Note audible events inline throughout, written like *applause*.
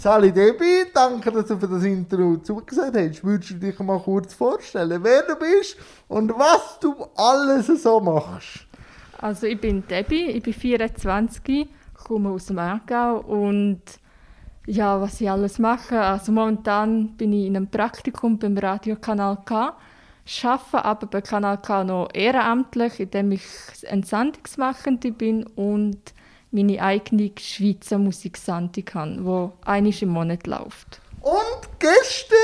Sally Debbie, danke, dass du für das Interview zugesagt hast. Würdest du dich mal kurz vorstellen, wer du bist und was du alles so machst? Also ich bin Debbie, ich bin 24, komme aus dem Aargau und ja, was ich alles mache. Also momentan bin ich in einem Praktikum beim Radiokanal K, arbeite aber bei Kanal K noch ehrenamtlich, indem ich Entsandungsmachende bin und meine eigene Schweizer Musiksendung habe, die einmal im Monat läuft. Und gestern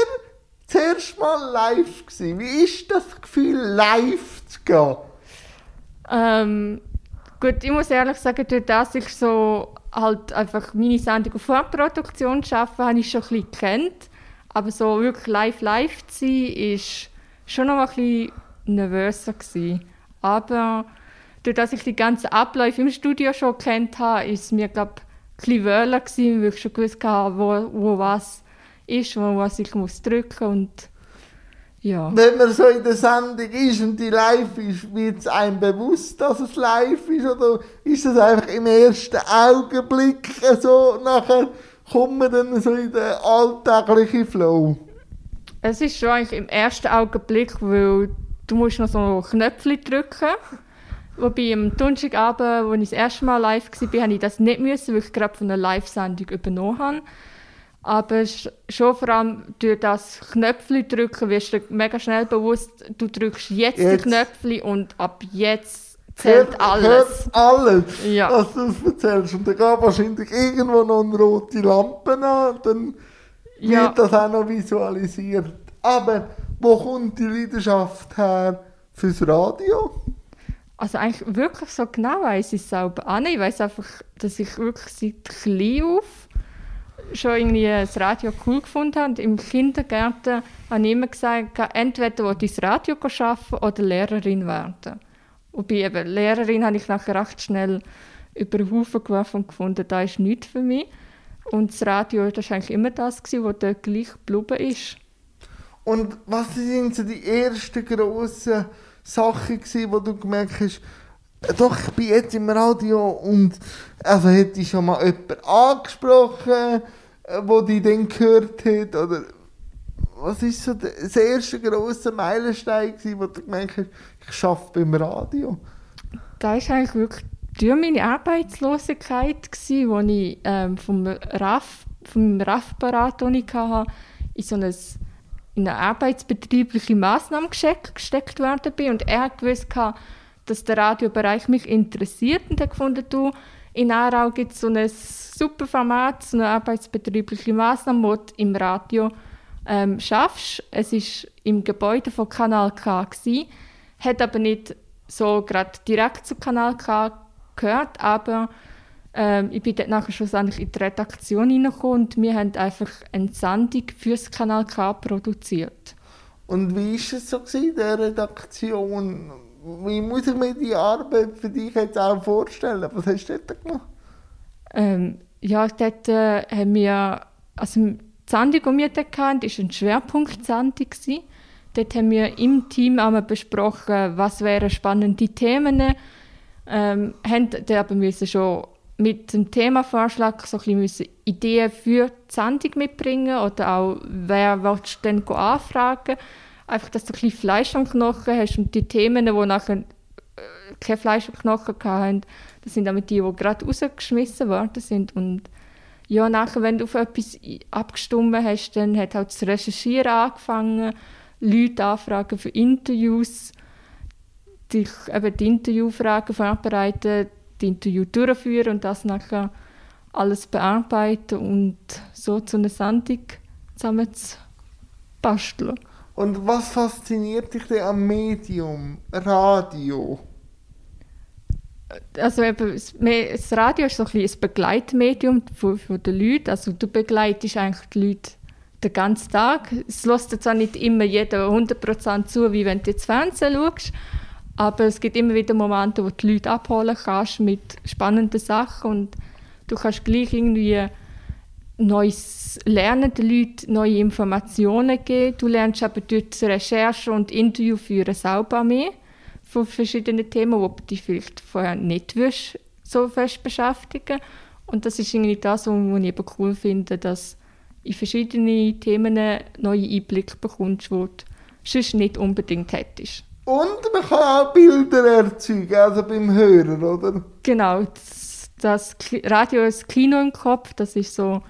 zuerst mal live gewesen. Wie ist das Gefühl, live zu gehen? Ähm, gut, ich muss ehrlich sagen, durch das ich so halt einfach meine Sendung auf Vorproduktion arbeite, habe ich schon ein bisschen gekannt. Aber so wirklich live live zu sein, ist schon noch ein bisschen nervöser gewesen. Aber durch dass ich die ganzen Abläufe im Studio schon kennt habe, ist es mir glaube ich ein wöhler gewesen, weil ich schon gewusst habe, wo, wo was ist, wo was ich muss drücken und ja. Wenn man so in der Sendung ist und die live ist, wird es einem bewusst, dass es live ist oder ist es einfach im ersten Augenblick so, nachher kommt man dann so in den alltäglichen Flow? Es ist schon eigentlich im ersten Augenblick, weil du musst noch so Knöpfe drücken musst. Wobei am Donnerstagabend, als ich das erste Mal live war, musste ich das nicht, müssen, weil ich gerade von einer Live-Sendung übernommen habe. Aber schon vor allem durch das Knöpfchen drücken wirst du mega schnell bewusst, du drückst jetzt, jetzt. die Knöpfchen und ab jetzt zählt hört, alles. Hört alles, ja. was du erzählst. Und dann geht wahrscheinlich irgendwo noch eine rote Lampe an dann ja. wird das auch noch visualisiert. Aber wo kommt die Leidenschaft her fürs Radio? Also eigentlich wirklich so genau weiß ich es selber auch nicht. Ich weiß einfach, dass ich wirklich seit klein auf schon irgendwie das Radio cool gefunden habe. Und Im Kindergarten habe ich immer gesagt, entweder will ich das Radio arbeiten oder Lehrerin werden. Wobei eben Lehrerin habe ich nachher recht schnell über den Haufen geworfen und gefunden, das ist nichts für mich. Und das Radio das war eigentlich immer das, was dort gleich geblieben ist. Und was sind so die ersten grossen Sachen gewesen, wo du gemerkt hast, doch, ich bin jetzt im Radio und also hätte ich schon mal jemanden angesprochen, äh, wo die dann gehört hat, oder was ist so das erste grosse Meilenstein gewesen, wo du gemerkt hast, ich arbeite beim Radio? Das war eigentlich wirklich durch meine Arbeitslosigkeit, wo ich ähm, vom RAF, vom RAF-Parat, ich hatte, in so ein in eine arbeitsbetriebliche Maßnahme gesteckt worden bin und er gewusst, dass der Radiobereich mich interessiert und hat gefunden, du, in Aarau gibt es so ein super Format, so eine arbeitsbetriebliche Maßnahme, wo du im Radio ähm, schaffst. Es war im Gebäude von Kanal K, gewesen, hat aber nicht so gerade direkt zu Kanal K gehört, aber ähm, ich bin dort nachher schlussendlich in die Redaktion hineingekommen und wir haben einfach eine Sendung für das Kanal K produziert. Und wie war es so in der Redaktion? Wie muss ich mir die Arbeit für dich jetzt auch vorstellen? Was hast du dort gemacht? Ähm, ja, dort äh, haben wir, also die Sendung, die wir dort hatten, war eine Schwerpunktsendung. Dort haben wir im Team einmal besprochen, was wären spannende Themen. Ähm, haben dann aber müssen schon mit dem Themavorschlag so ein bisschen Ideen für die Sendung mitbringen oder auch, wer willst du denn anfragen? Einfach, dass du ein bisschen Fleisch am Knochen hast und die Themen, die nachher äh, kein Fleisch am Knochen hatten, das sind damit die, die gerade rausgeschmissen worden sind. Und ja, nachher, wenn du auf etwas abgestimmt hast, dann hat halt das Recherchieren angefangen, Leute anfragen für Interviews, dich eben die Interviewfragen vorbereiten, die Interview durchführen und das nachher alles bearbeiten und so zu einer Sendung zusammen zu basteln. Und was fasziniert dich denn am Medium Radio? Also eben, das Radio ist so ein, ein Begleitmedium für, für die Leute. Also du begleitest eigentlich die Leute den ganzen Tag. Es lässt zwar nicht immer jeder 100% zu, wie wenn du jetzt Fernsehen schaust, aber es gibt immer wieder Momente, wo du die Leute abholen kannst mit spannenden Sachen und du kannst gleich irgendwie Neues lernen, den Leuten neue Informationen geben. Du lernst aber durch die Recherche und Interview führen selber mehr von verschiedenen Themen, wo du dich vielleicht vorher nicht wirst, so fest beschäftigen Und das ist irgendwie das, was ich eben cool finde, dass in verschiedene Themen neue Einblicke bekommst, die du sonst nicht unbedingt hättest. Und man kann auch Bilder erzeugen, also beim Hören, oder? Genau, das, das Radio ist Kino im Kopf, das ist so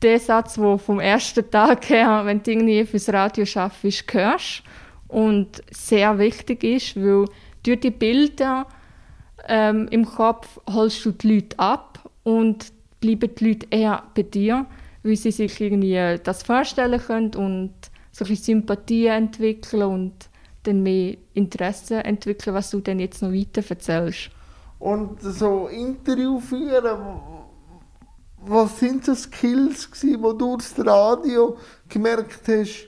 der Satz, der vom ersten Tag her, wenn du irgendwie fürs Radio schaffst, hörst und sehr wichtig ist, weil durch die Bilder ähm, im Kopf holst du die Leute ab und bleiben die Leute eher bei dir, weil sie sich irgendwie das vorstellen können und so ein Sympathie entwickeln und dann mehr Interesse entwickeln, was du dann jetzt noch weiter erzählst. Und so Interview führen, was sind so Skills gewesen, wo du das Radio gemerkt hast,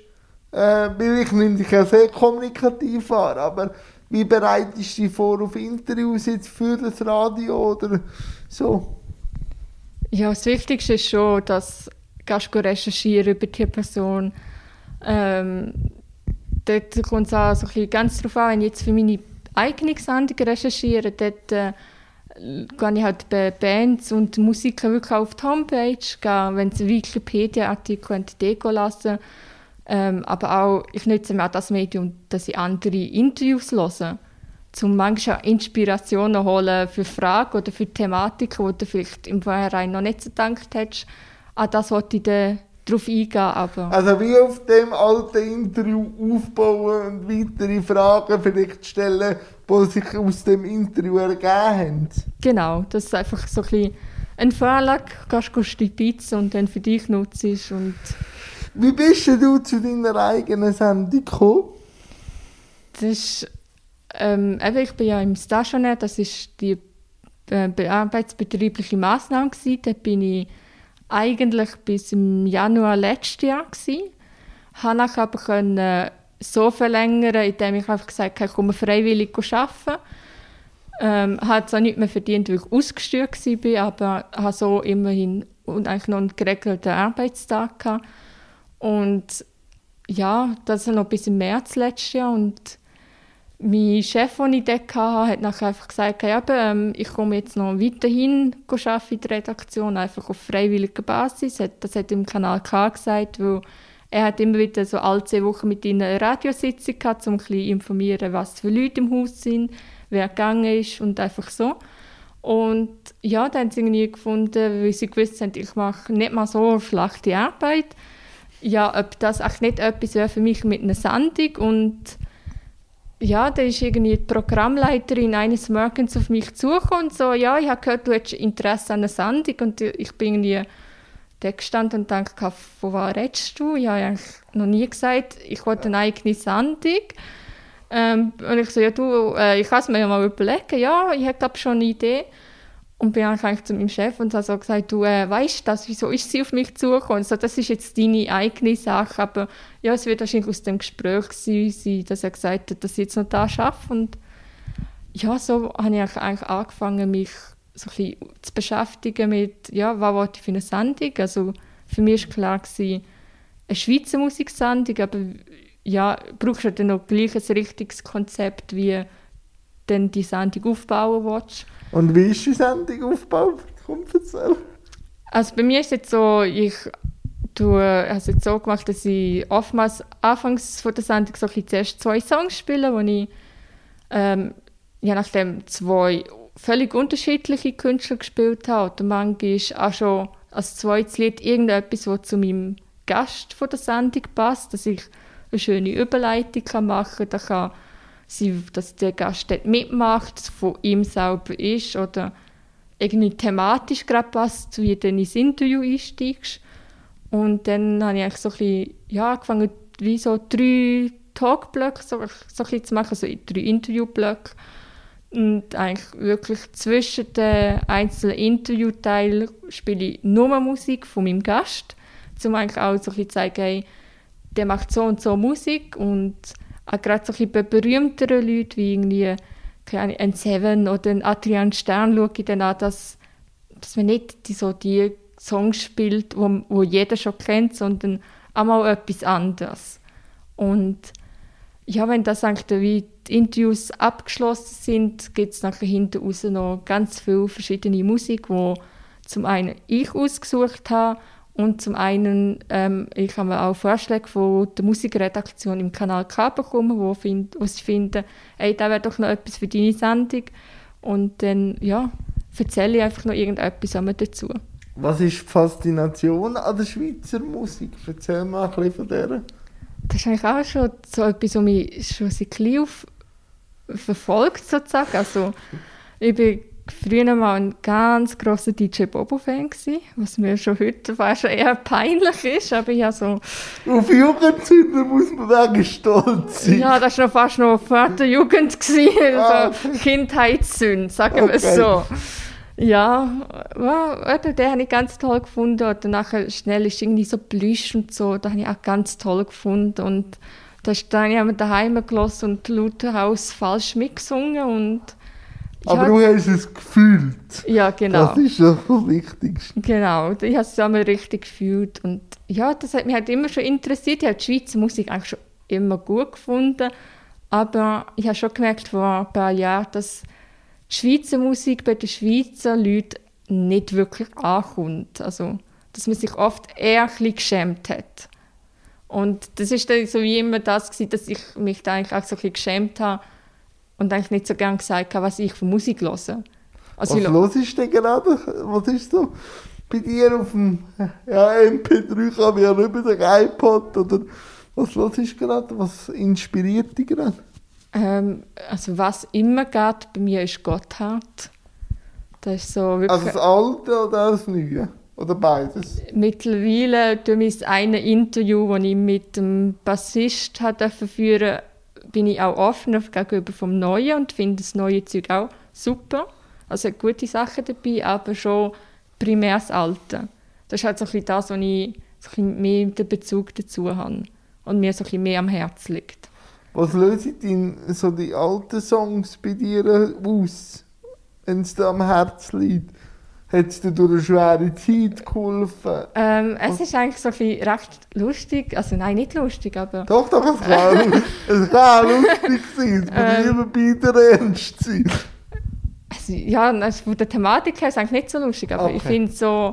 äh, weil ich nämlich ja sehr kommunikativ war, aber wie bereitest du dich vor auf Interviews jetzt für das Radio oder so? Ja, das Wichtigste ist schon, dass du recherchieren über die Person. Ähm, dort kommt es auch so ein ganz darauf an, wenn ich jetzt für meine eigene Sendung recherchiere, dort äh, gehe ich halt bei Bands und Musiker wirklich auf die Homepage, gehe, wenn sie Wikipedia-Artikel deko lassen ähm, aber auch, ich nutze mir auch das Medium, dass ich andere Interviews höre, um manchmal Inspirationen holen für Fragen oder für Thematiken, die du vielleicht im Vorhinein noch nicht so gedacht hättest. An das wollte ich dann darauf eingehen. Aber also wie auf dem alten Interview aufbauen und weitere Fragen vielleicht stellen, die sich aus dem Interview ergeben haben. Genau, das ist einfach so ein bisschen eine Vorlage, kannst du die Pizza und dann für dich nutzt. Und wie bist du zu deiner eigenen Sendung gekommen? Das ist, ähm, ich bin ja im Stationär, das ist die äh, bearbeitsbetriebliche Massnahme gewesen. Da bin ich eigentlich bis im Januar letztes Jahr gewesen. Habe ich aber können so verlängern, indem ich einfach gesagt habe, ich komme freiwillig arbeiten. Ähm, habe zwar nicht mehr verdient, weil ich ausgesteuert war, aber habe so immerhin und eigentlich noch einen geregelten Arbeitstag gehabt. Und ja, das noch bis im März letztes Jahr und mein Chef, den ich dort hatte, hat nachher einfach gesagt, ja, ähm, ich komme jetzt noch weiterhin arbeiten in der Redaktion, einfach auf freiwilliger Basis. Das hat im Kanal K gesagt, weil er hat immer wieder so alle zwei Wochen mit ihnen eine Radiositzung gehabt, um ein bisschen informieren, was für Leute im Haus sind, wer gegangen ist und einfach so. Und ja, dann haben sie irgendwie gefunden, weil sie gewusst haben, ich mache nicht mal so schlechte Arbeit, ja, ob das auch nicht etwas wäre für mich mit einer Sendung und ja, da ist irgendwie die Programmleiterin eines Morgens auf mich zugekommen und so, ja, ich habe gehört, du hättest Interesse an einer Sendung und ich bin irgendwie da gestanden und dachte, von was redest du? Ich habe eigentlich noch nie gesagt, ich wollte eine eigene Sendung. Ähm, und ich so, ja du, äh, ich kann es mir ja mal überlegen, ja, ich habe schon eine Idee. Und bin eigentlich zu meinem Chef und habe so gesagt, du äh, weißt das, wieso ist sie auf mich zugekommen? So, das ist jetzt deine eigene Sache, aber ja, es wird wahrscheinlich aus dem Gespräch sein, dass er gesagt hat, dass ich jetzt noch da arbeite. Und ja, so habe ich eigentlich angefangen, mich so ein bisschen zu beschäftigen mit, ja, was ich für eine Sendung? Also für mich war klar, gewesen, eine Schweizer Musiksendung, aber ja, brauchst du dann noch gleich ein richtiges Konzept, wie dann die Sendung aufbauen willst. Und wie ist die Sendung aufgebaut? Komm, erzähl. Also bei mir ist jetzt so, ich tue, es jetzt so gemacht, dass ich oftmals anfangs von der Sendung so zuerst zwei Songs spiele, wo ich ähm, je nachdem zwei völlig unterschiedliche Künstler gespielt habe. Oder manchmal auch schon als zweites Lied irgendetwas, das zu meinem Gast von der Sendung passt, dass ich eine schöne Überleitung machen kann. Da kann sie, dass der Gast dort mitmacht, von ihm selber ist oder irgendwie thematisch gerade passt, wie du ins Interview einsteigst. Und dann habe ich so bisschen, ja, angefangen, wie so drei Talkblöcke so, so zu machen, so drei Interviewblöcke. Und eigentlich wirklich zwischen den einzelnen Interviewteilen spiele ich nur Musik von meinem Gast, um eigentlich auch so ein bisschen zu zeigen, hey, der macht so und so Musik und auch gerade so ein bisschen berühmtere Leute wie irgendwie ein Seven oder ein Adrian Stern schaue ich dann an, dass, dass man nicht die, so die Songs spielt, wo, wo jeder schon kennt, sondern auch mal etwas anderes. Und ja, wenn das eigentlich wie die Interviews abgeschlossen sind, gibt es nachher hinten raus noch ganz viele verschiedene Musik, wo zum einen ich ausgesucht habe Und zum einen, ähm, ich habe auch Vorschläge von der Musikredaktion im Kanal K bekommen, wo, find, wo sie finden, ey, da wäre doch noch etwas für deine Sendung. Und dann, ja, erzähle ich einfach noch irgendetwas dazu. Was ist die Faszination an der Schweizer Musik? Erzähl mal ein bisschen von der. Das ist eigentlich auch schon so etwas, was mich schon seit klein auf verfolgt, sozusagen. Also, ich bin früher mal ein ganz grosser DJ Bobo-Fan was mir schon heute fast schon eher peinlich ist, aber ich so... Auf Jugendsünder muss man wegen stolz sein. Ja, das war noch fast noch vor der Jugend, gewesen, ah, okay. so Kindheitssünde, sagen wir es so. Ja, ja den habe ich ganz toll gefunden. Und danach schnell ist irgendwie so Plüsch und so, das habe ich auch ganz toll gefunden. Und da ist dann haben wir daheim gelassen und laut Haus falsch mitgesungen und aber du hast es gefühlt. Ja, genau. Das ist ja das Wichtigste. Genau, ich habe es einmal richtig gefühlt. Und ja, das hat mich halt immer schon interessiert. Ich habe die Schweizer Musik eigentlich schon immer gut gefunden. Aber ich habe schon gemerkt vor ein paar Jahren, dass die Schweizer Musik bei den Schweizer Leuten nicht wirklich ankommt. Also, dass man sich oft eher ein bisschen geschämt hat. Und das ist dann so wie immer das gewesen, dass ich mich da eigentlich auch so ein bisschen geschämt habe und eigentlich nicht so gerne gesagt habe, was ich für Musik höre. Also was hörst du denn gerade? Was ist so bei dir auf dem ja, MP3 kann man ja nicht mehr sagen, iPod oder was hörst du gerade? Was inspiriert dich gerade? Ähm, also was immer geht bei mir ist Gotthard. Das ist so wirklich, also das Alte oder das Neue? Oder beides? Mittlerweile durch mein eine Interview, das ich mit dem Bassist führen bin ich auch offen gegenüber vom Neuen und finde das neue Zeug auch super. Also gute Sachen dabei, aber schon primär das Alte. Das ist halt so ein bisschen das, was ich so ein mehr den Bezug dazu habe und mir so ein bisschen mehr am Herzen liegt. Was lösen denn so die alten Songs bei dir aus, wenn es dir am Herzen liegt? Hat es dir durch eine schwere Zeit geholfen? Ähm, es ist eigentlich so bisschen recht lustig. Also nein, nicht lustig, aber... Doch, doch, es kann, *laughs* es kann lustig sein. Es muss ähm, immer beide ernst sein. Also, ja, also von der Thematik her ist es eigentlich nicht so lustig, aber okay. ich finde so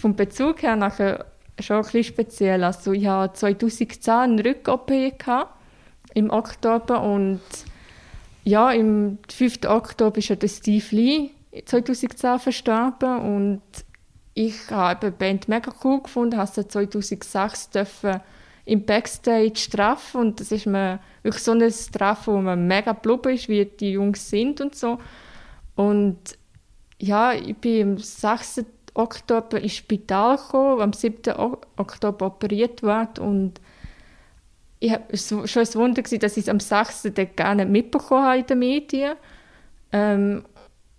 vom Bezug her nachher schon ein bisschen speziell. Also ich hatte 2010 eine Rück-OP im Oktober und ja, im 5. Oktober ist ja der Steve Lee 2010 verstorben und ich habe die Band mega cool gefunden, habe sie 2006 dürfen im Backstage treffen und das ist mir wirklich so ein Treffen, wo man mega blubber ist, wie die Jungs sind und so. Und ja, ich bin am 6. Oktober ins Spital gekommen, am 7. Oktober operiert worden und ich habe schon ein Wunder gewesen, dass ich es am 6. gar nicht mitbekommen habe in den Medien. Ähm,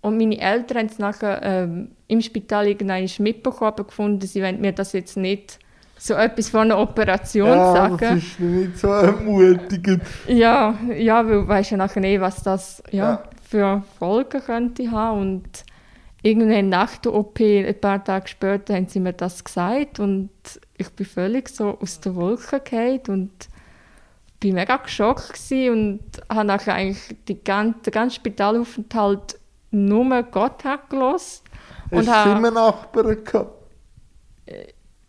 und meine Eltern haben es nachher ähm, im Spital irgendwann mitbekommen, gefunden, sie wollen mir das jetzt nicht so etwas von einer Operation ja, sagen. das ist nicht so ermutigend. Ja, ja weil du weißt ja nachher nicht, was das ja, ja. für Folgen könnte haben. Und irgendwann nach der OP, ein paar Tage später, haben sie mir das gesagt und ich bin völlig so aus der Wolke gefallen und bin mega geschockt und habe nachher eigentlich die ganze, den ganzen Spitalaufenthalt nur Gott hat gelost. Hast du immer Nachbarn gehabt?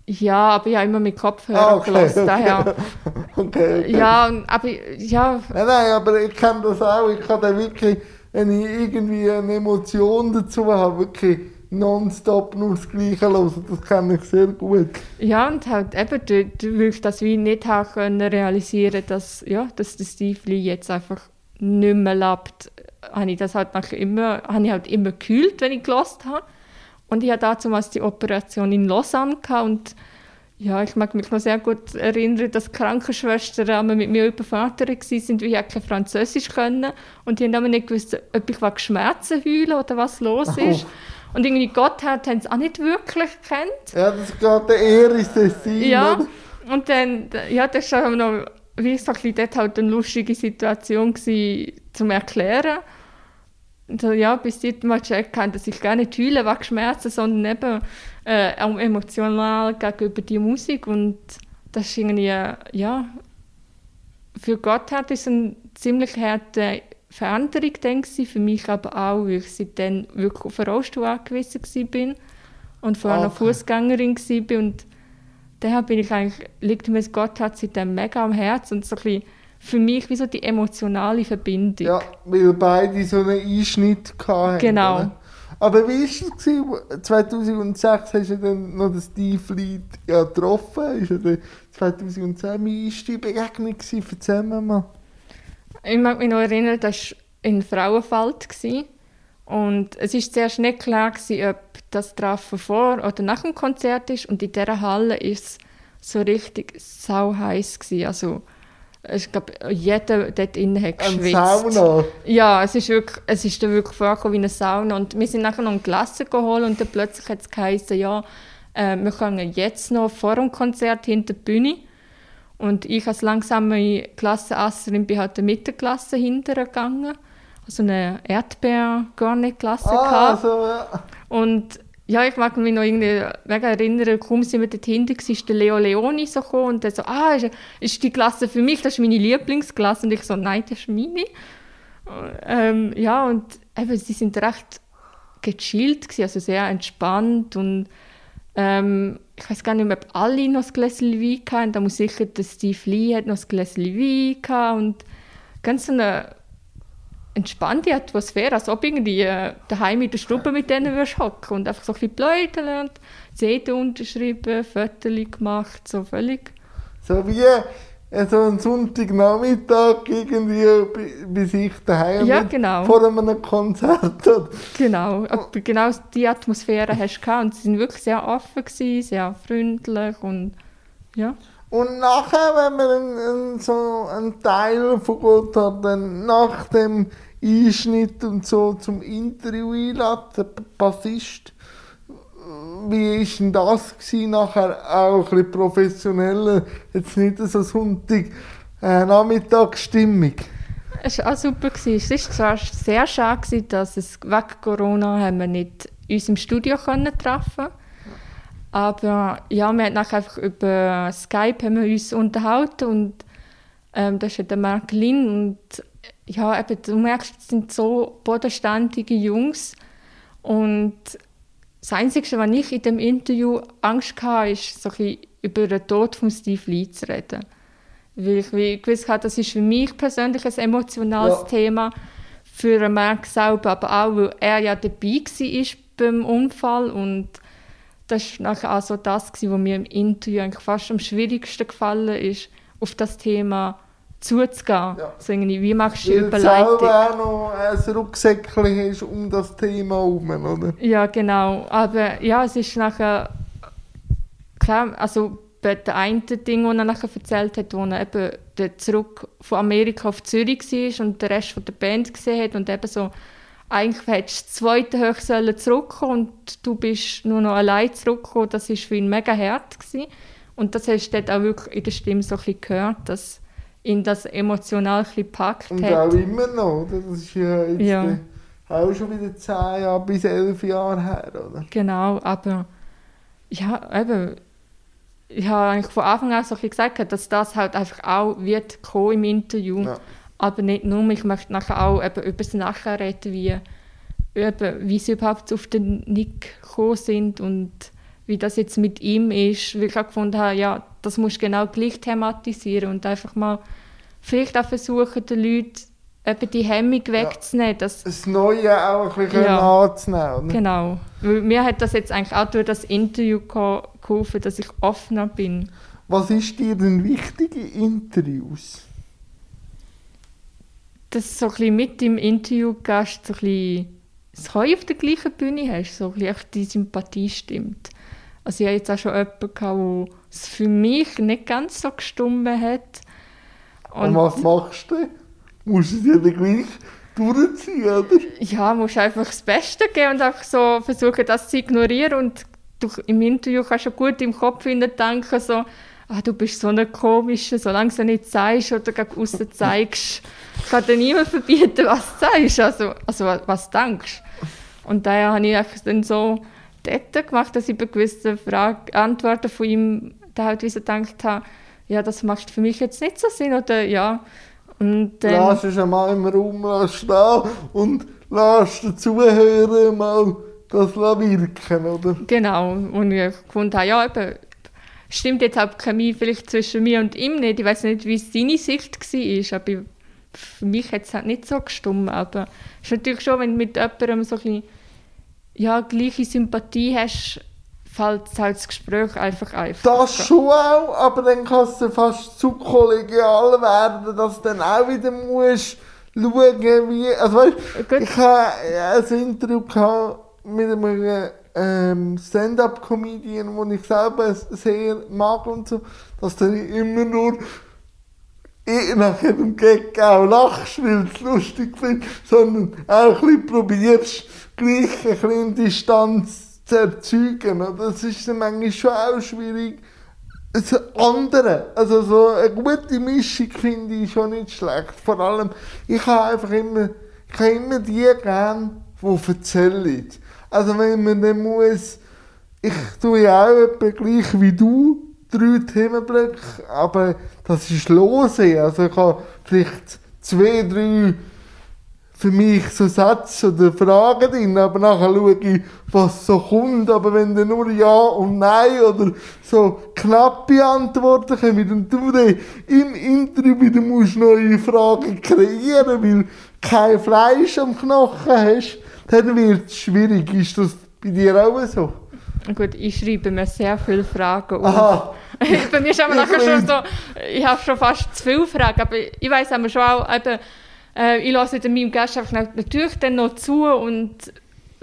Ja, aber ich habe immer mit Kopfhörer ah, okay, gelassen, okay. daher. *laughs* okay, okay. Ja, aber ja. Nein, nein, aber ich kenne das auch. Ich kann da wirklich, wenn ich irgendwie eine Emotion dazu habe, wirklich nonstop nur das Gleiche hören. Das kenne ich sehr gut. Ja, und halt eben, du, willst das wie nicht haben können realisieren, dass, ja, dass Steve Lee jetzt einfach nicht mehr lebt habe ich das halt immer, habe ich halt immer gekühlt, wenn ich gelost habe. Und ich hatte damals die Operation in Lausanne gehabt und ja, ich mag mich noch sehr gut erinnern, dass die Krankenschwestern mit mir überfordert waren, weil ich kein Französisch können und die haben nicht gewusst, ob ich was Schmerzen heule oder was los oh. ist. Und irgendwie Gott hat, haben sie auch nicht wirklich gekannt. Ja, das geht der Ehre Sinn. Ja, und dann, ja, das war noch, wie so ein dort halt eine lustige Situation gewesen, zum Erklären. Und ja, bis dort mal gecheckt haben, dass ich gar nicht heule wegen Schmerzen, sondern eben äh, emotional gegenüber die Musik. Und das ist irgendwie, ja, für Gott hat es eine ziemlich harte Veränderung, denke ich, für mich aber auch, weil ich seitdem wirklich auf einen Rollstuhl angewiesen war und vorher okay. noch Fußgängerin war und daher bin ich eigentlich, liegt mir das Gotthard seitdem mega am Herzen und so ein bisschen für mich wie so die emotionale Verbindung. Ja, weil beide so einen Einschnitt hatten. Genau. oder? Aber wie war es? gewesen? 2006 hast du dann noch den Steve Lied ja, getroffen. Ist ja dann 2010 meine erste Begegnung gewesen. Erzähl mir mal. Ich mag mich noch erinnern, das war in Frauenfeld. Gewesen. Und es war sehr schnell klar, gewesen, ob das Treffen vor oder nach dem Konzert ist. Und in dieser Halle war es so richtig sau heiß. Gewesen. Also, ich glaube, jeder dort innen hat geschwitzt. Sauna. Ja, es ist, wirklich, es ist dann wirklich vorgekommen wie eine Sauna. Und wir sind nachher noch ein Glas geholt und dann plötzlich hat es geheißen, ja, äh, wir können jetzt noch vor dem Konzert hinter die Bühne. Und ich als langsame Klassenasserin bin halt der Mittelklasse hintergegangen. Also eine Erdbeer-Garnet-Klasse. Ah, gehabt. so, ja. Und ja, ich mag mich noch irgendwie mega erinnern, kaum sind wir dort hinten, ist der Leo Leoni so gekommen und der so, ah, ist, ist die Klasse für mich, das ist meine Lieblingsklasse. Und ich so, nein, das ist meine. Ähm, ja, und eben, sie sind recht gechillt gewesen, also sehr entspannt und ähm, ich weiß gar nicht mehr, ob alle noch ein Gläschen Wein hatten. Da muss sicher der Steve Lee hat noch ein Gläschen Wein gehabt und ganz so eine entspannte Atmosphäre, als ob irgendwie äh, daheim in der Stube mit denen würdest hocken und einfach so ein bisschen pläudeln und CD unterschrieben, Fotos gemacht, so völlig. So wie äh, so ein Sonntagnachmittag irgendwie bei, sich daheim Ja, genau. vor einem Konzert. Genau, genau die Atmosphäre hast du gehabt und sie sind wirklich sehr offen gewesen, sehr freundlich und ja. Und nachher, wenn man so einen Teil von Gott hat, dann nach dem Einschnitt und so zum Interview einlädt, der Bassist, wie war denn das gewesen, nachher auch ein professioneller, jetzt nicht so Sonntag, äh, Nachmittagsstimmung? Es war auch super. Es war sehr schade, dass es wegen Corona haben wir nicht uns im Studio treffen Aber ja, wir haben nachher einfach über Skype haben wir uns unterhalten und ähm, das ist ja der Mark Lin und ja, eben, du merkst, es sind so bodenständige Jungs und das Einzige, was ich in dem Interview Angst hatte, ist, so ein über den Tod von Steve Lee zu reden. Weil ich wie gewusst habe, das ist für mich persönlich ein emotionales Ja. Thema, für Mark selber, aber auch, weil er ja dabei war beim Unfall und das war nachher auch so das, was mir im Interview eigentlich fast am schwierigsten gefallen ist, auf das Thema zuzugehen. Ja. So irgendwie, wie machst du die Weil Überleitung? selber auch noch ein Rucksäckchen hast um das Thema herum, oder? Ja, genau. Aber ja, es ist nachher klar, also bei dem einen Ding, das er nachher erzählt hat, wo er eben dort zurück von Amerika auf Zürich war und den Rest von der Band gesehen hat und eben so, eigentlich hättest du das zweite hoch sollen zurückkommen und du bist nur noch allein zurückgekommen. Das war für ihn mega hart. Gewesen. Und das hast du dort auch wirklich in der Stimme so ein bisschen gehört, dass ihn das emotional ein bisschen gepackt Und hat. auch immer noch, oder? Das ist ja jetzt Ja. auch schon wieder 10 Jahre bis 11 Jahre her, oder? Genau, aber ja, eben, ich habe eigentlich von Anfang an so ein bisschen gesagt, dass das halt einfach auch wird kommen im Interview. Ja. Aber nicht nur, ich möchte nachher auch eben über das Nachher reden, wie, eben, wie sie überhaupt auf den Nick gekommen sind und wie das jetzt mit ihm ist. Weil ich auch gefunden habe, ja, das musst du genau gleich thematisieren und einfach mal vielleicht auch versuchen, den Leuten eben die Hemmung wegzunehmen, dass Das Neue auch ein bisschen Ja. anzunehmen, oder? Genau. Weil mir hat das jetzt eigentlich auch durch das Interview geho- geholfen, dass ich offener bin. Was ist dir denn wichtig in Interviews? Dass du so ein mit im Interviewgast so ein das Heu auf der gleichen Bühne hast, so ein die Sympathie stimmt. Also ich hatte jetzt auch schon jemanden, der es für mich nicht ganz so gestummen hat. Und, was machst du? Musst du dir dann gleich durchziehen, oder? ja, musst einfach das Beste geben und einfach so versuchen, das zu ignorieren. Und du, im Interview kannst du gut im Kopf denken, so, ah, du bist so eine komische, solange du nicht sagst oder gegen aussen zeigst, kann dir niemand verbieten, was du sagst, also, also was, du denkst. Und daher habe ich einfach dann so dort gemacht, dass ich bei gewissen Fragen, Antworten von ihm da halt wie so gedacht habe, ja, das macht für mich jetzt nicht so Sinn, oder ja. Und dann, Lass es einmal im Raum lass stehen und lass den Zuhörer mal das wirken, oder? Genau, und ich gefunden habe, ja, eben, stimmt jetzt auch die Chemie vielleicht zwischen mir und ihm nicht. Ich weiß nicht, wie seine Sicht war, aber für mich hat es halt nicht so gestimmt. Aber es ist natürlich schon, wenn du mit jemandem so ein bisschen, ja, gleiche Sympathie hast, fällt halt das Gespräch einfach einfach. Das schon auch, aber dann kann es fast zu kollegial werden, dass du dann auch wieder musst schauen, wie... Also weißt, Gut. ich hatte ein Interview mit einem ähm, Stand-Up-Comedian, den ich selber sehr mag und so, dass der immer nur ich nach jedem Gag auch lachst, weil du es lustig findest, sondern auch ein bisschen probierst, gleich ein bisschen Distanz zu erzeugen. Das ist dann manchmal schon auch schwierig. Das andere, also so eine gute Mischung finde ich schon nicht schlecht. Vor allem, ich habe einfach immer, ich habe immer die gern, die erzählen. Also wenn man dann muss, ich tue ja auch etwa gleich wie du, drei Themenblöcke, aber das ist lose. Also ich habe vielleicht zwei, drei für mich so Sätze oder Fragen drin, aber nachher schaue ich, was so kommt. Aber wenn dann nur Ja und Nein oder so knappe Antworten kommen und du dann im Interview wieder neue Fragen kreieren, weil kein Fleisch am Knochen hast, dann wird es schwierig. Ist das bei dir auch so? Gut, ich schreibe mir sehr viele Fragen auf. Aha. Bei mir ist aber nachher schon so, ich habe schon fast zu viele Fragen, aber ich weiß aber schon auch, eben, äh, ich lasse dann meinem Gast natürlich dann noch zu und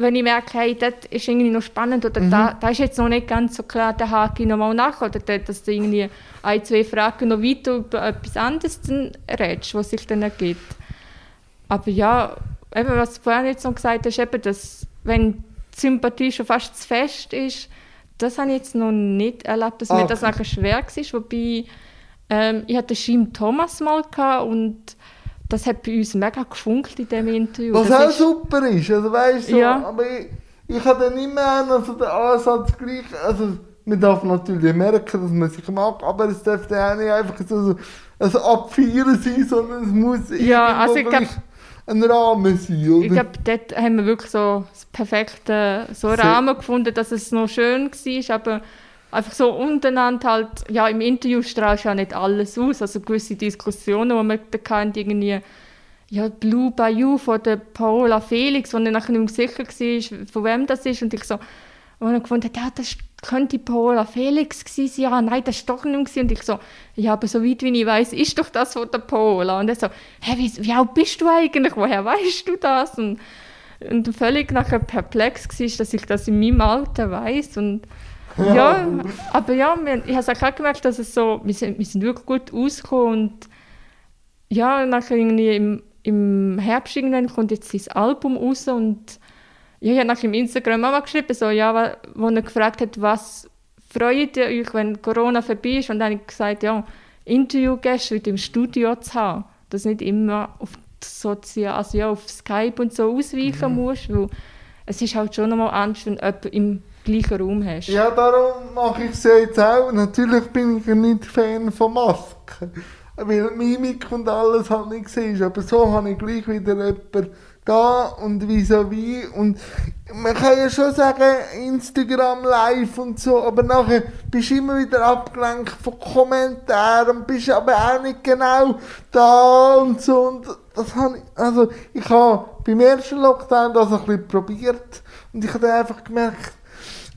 wenn ich merke, hey, das ist irgendwie noch spannend oder da, da ist jetzt noch nicht ganz so klar, da hake ich nochmal nach oder da, dass du irgendwie ein, zwei Fragen noch weiter über etwas anderes dann redest, was sich dann ergibt. Aber ja, eben, was du vorhin jetzt noch gesagt hast, eben, dass wenn die Sympathie schon fast zu fest ist, das habe ich jetzt noch nicht erlebt, dass Ah, mir das okay. nachher schwer war. Wobei, ähm, ich hatte Shim Thomas mal gehabt und das hat bei uns mega gefunkt in diesem Interview. Was das auch ist- super ist, also weißt du, so, Ja. aber ich, ich habe dann immer noch so den Ansatz gleich, also man darf natürlich merken, dass man sich mag, aber es darf dann auch nicht einfach so, so ein Abfeiern sein, sondern es muss Ja, also ich glaub- ein Rahmen sein, oder? Ich glaube, dort haben wir wirklich so das perfekte so Sehr- Rahmen gefunden, dass es noch schön war, aber einfach so untereinander halt, ja, im Interview strahlst du ja nicht alles aus, also gewisse Diskussionen, die man da hatten, irgendwie, ja, Blue Bayou von der Paola Felix, wo ich nachher nicht mehr sicher war, von wem das ist, und ich so, wo er gefunden ja, das könnte Paola Felix gewesen sein, ja, nein, das ist doch nicht und ich so, ja, aber so weit wie ich weiß, ist doch das von der Paola, und er so, hä, wie, wie alt bist du eigentlich, woher weißt du das, und, und völlig nachher perplex war, dass ich das in meinem Alter weiß und ja, aber ja, wir, ich habe auch gemerkt, dass es so, wir sind, wir sind wirklich gut ausgekommen. Und ja, nachher irgendwie im, im Herbst irgendwann kommt jetzt sein Album raus und ja, ich habe nachher im Instagram auch mal geschrieben, so, ja, wo er gefragt hat, was freut ihr euch, wenn Corona vorbei ist und dann habe ich gesagt, ja, Interviewgäste im Studio zu haben, dass nicht immer auf Sozial also ja, auf Skype und so ausweichen musst, weil es ist halt schon nochmal anders, wenn du jemanden im gleichen Raum hast. Ja, darum mache ich es ja jetzt auch. Natürlich bin ich ja nicht Fan von Masken, weil Mimik und alles halt nicht sehe. Aber so habe ich gleich wieder jemanden da und vis-à-vis. Und man kann ja schon sagen, Instagram live und so, aber nachher bist du immer wieder abgelenkt von Kommentaren bist aber auch nicht genau da und so. Und das habe ich, also ich habe beim ersten Lockdown das ein bisschen probiert und ich habe dann einfach gemerkt,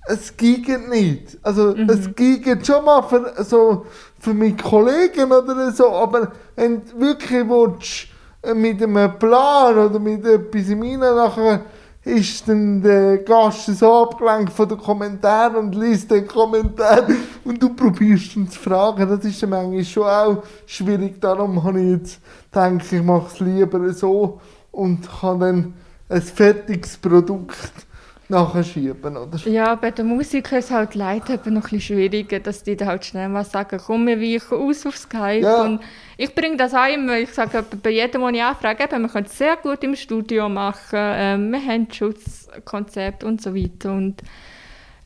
es geht nicht. Also es geht schon mal für, so, für meine Kollegen oder so, aber wenn du wirklich willst, mit einem Plan oder mit etwas im Rein nachher ist dann der Gast so abgelenkt von den Kommentaren und liest den Kommentar *laughs* und du probierst ihn zu fragen. Das ist dann manchmal schon auch schwierig. Darum habe ich jetzt gedacht, ich mache es lieber so und kann dann ein fertiges Produkt nachschieben, oder? Ja, bei der Musik ist es halt leider eben noch ein bisschen schwieriger, dass die da halt schnell mal sagen, komm, wir weichen aus auf Skype. Ja. Und ich bringe das auch immer, ich sage bei jedem, den ich anfrage, eben, wir können es sehr gut im Studio machen, ähm, wir haben Schutzkonzept und so weiter. Und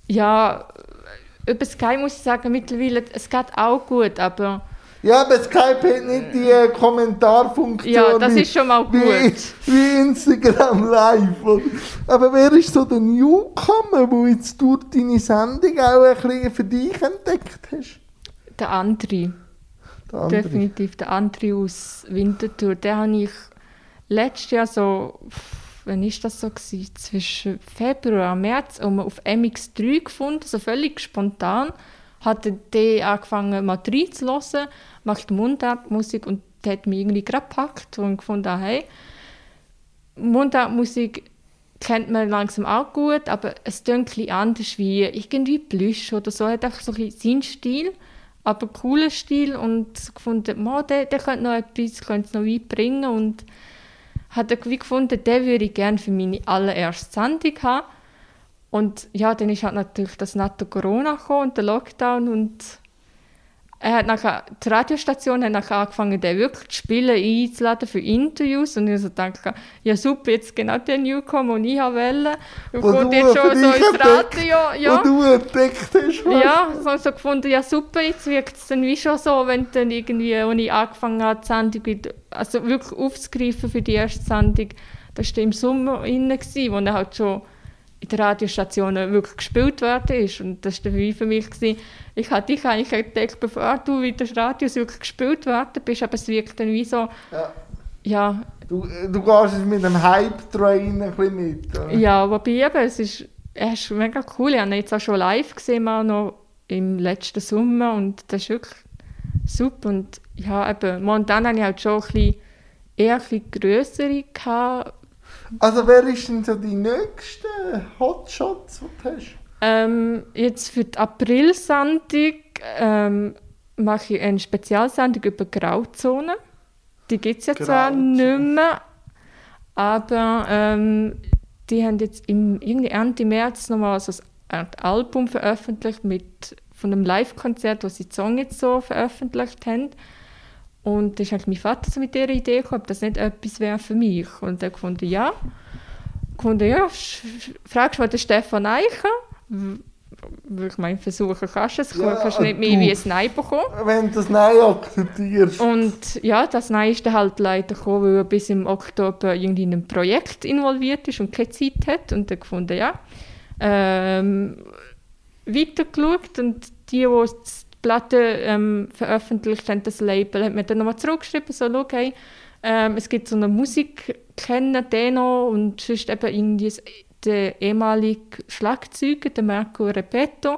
ja, über Skype muss ich sagen, mittlerweile, es geht auch gut, aber Ja, aber Skype hat nicht die äh, Kommentarfunktion. Ja, das wie- ist schon mal Wie, gut. wie Instagram Live. Aber wer ist so der Newcomer, der jetzt durch deine Sendung auch ein bisschen für dich entdeckt hast? Der Andri. Der andere. Definitiv der Andri aus Winterthur. Den habe ich letztes Jahr so, wann ist das so gewesen? Zwischen Februar und März um auf MX3 gefunden, so völlig spontan. Hatte der angefangen mal reinzuhören, macht Mundartmusik und der hat mich irgendwie gerade gepackt und gefunden, hey, Mundartmusik kennt man langsam auch gut, aber es klingt ein anders wie irgendwie Plüsch oder so. Er hat einfach so ein seinen Stil, aber cooler Stil und gefunden, man, der, der könnte noch etwas, könnte noch weit und hat er wie gefunden, den würde ich gerne für meine allererste Sendung haben. Und ja, dann ist halt natürlich das NATO Corona gekommen und der Lockdown und er hat nachher, die Radiostation hat nachher angefangen, den wirklich zu spielen, einzuladen für Interviews und ich so dachte, ja super, jetzt genau der Newcomer, den ich wollte. Und Wo kommt jetzt schon so ins Radio. Ja. Wo du entdeckt hast. was? Ja, so, so gefunden, ja super, jetzt wirkt es dann wie schon so, wenn dann irgendwie, als ich angefangen habe, die Sendung also wirklich aufzugreifen für die erste Sendung, das war im Sommer inne, wo er halt schon in den Radiostationen wirklich gespielt worden ist. Und das war wie für mich, gewesen, ich habe dich eigentlich entdeckt, bevor du in den Radios wirklich gespielt worden bist, aber es wirkt dann wie so, Ja. ja, Du, du gehst jetzt mit dem Hype-Train ein bisschen mit. oder? Ja, wobei eben, es ist, er ist mega cool. Ich habe ihn jetzt auch schon live gesehen, mal noch im letzten Sommer und das ist wirklich super. Und ja, eben, momentan habe ich halt schon ein bisschen, eher ein bisschen grössere gehabt. Also wer ist denn so die nächsten Hotshots, die du hast? Ähm, jetzt für die April-Sendung ähm, mache ich eine Spezialsendung über Grauzonen. Die gibt es ja zwar nicht mehr, aber ähm, die haben jetzt im irgendwie Ende März nochmal so ein Album veröffentlicht mit, von einem Live-Konzert, wo sie die Song jetzt so veröffentlicht haben. Und da ist halt mein Vater so mit dieser Idee gekommen, ob das nicht etwas wäre für mich. Und er gefunden, ja. Gefunden, ja, sch- sch- fragst du mal den Stefan Eicher. W- Ich meine, versuchen kannst du es, Ja, kannst nicht mehr du- wie ein Nein bekommen. Wenn du das Nein akzeptierst. Und ja, das Nein ist dann halt leider gekommen, weil er bis im Oktober irgendwie in einem Projekt involviert ist und keine Zeit hat. Und dann gefunden, ja. Ähm, weitergeschaut und die, die die Platte ähm, veröffentlicht haben, das Label, hat mir dann nochmal zurückgeschrieben, so, schau, ähm, es gibt so eine Musikkenner, den noch, und sonst eben irgendwie der ehemalige Schlagzeuger, der Marco Repetto.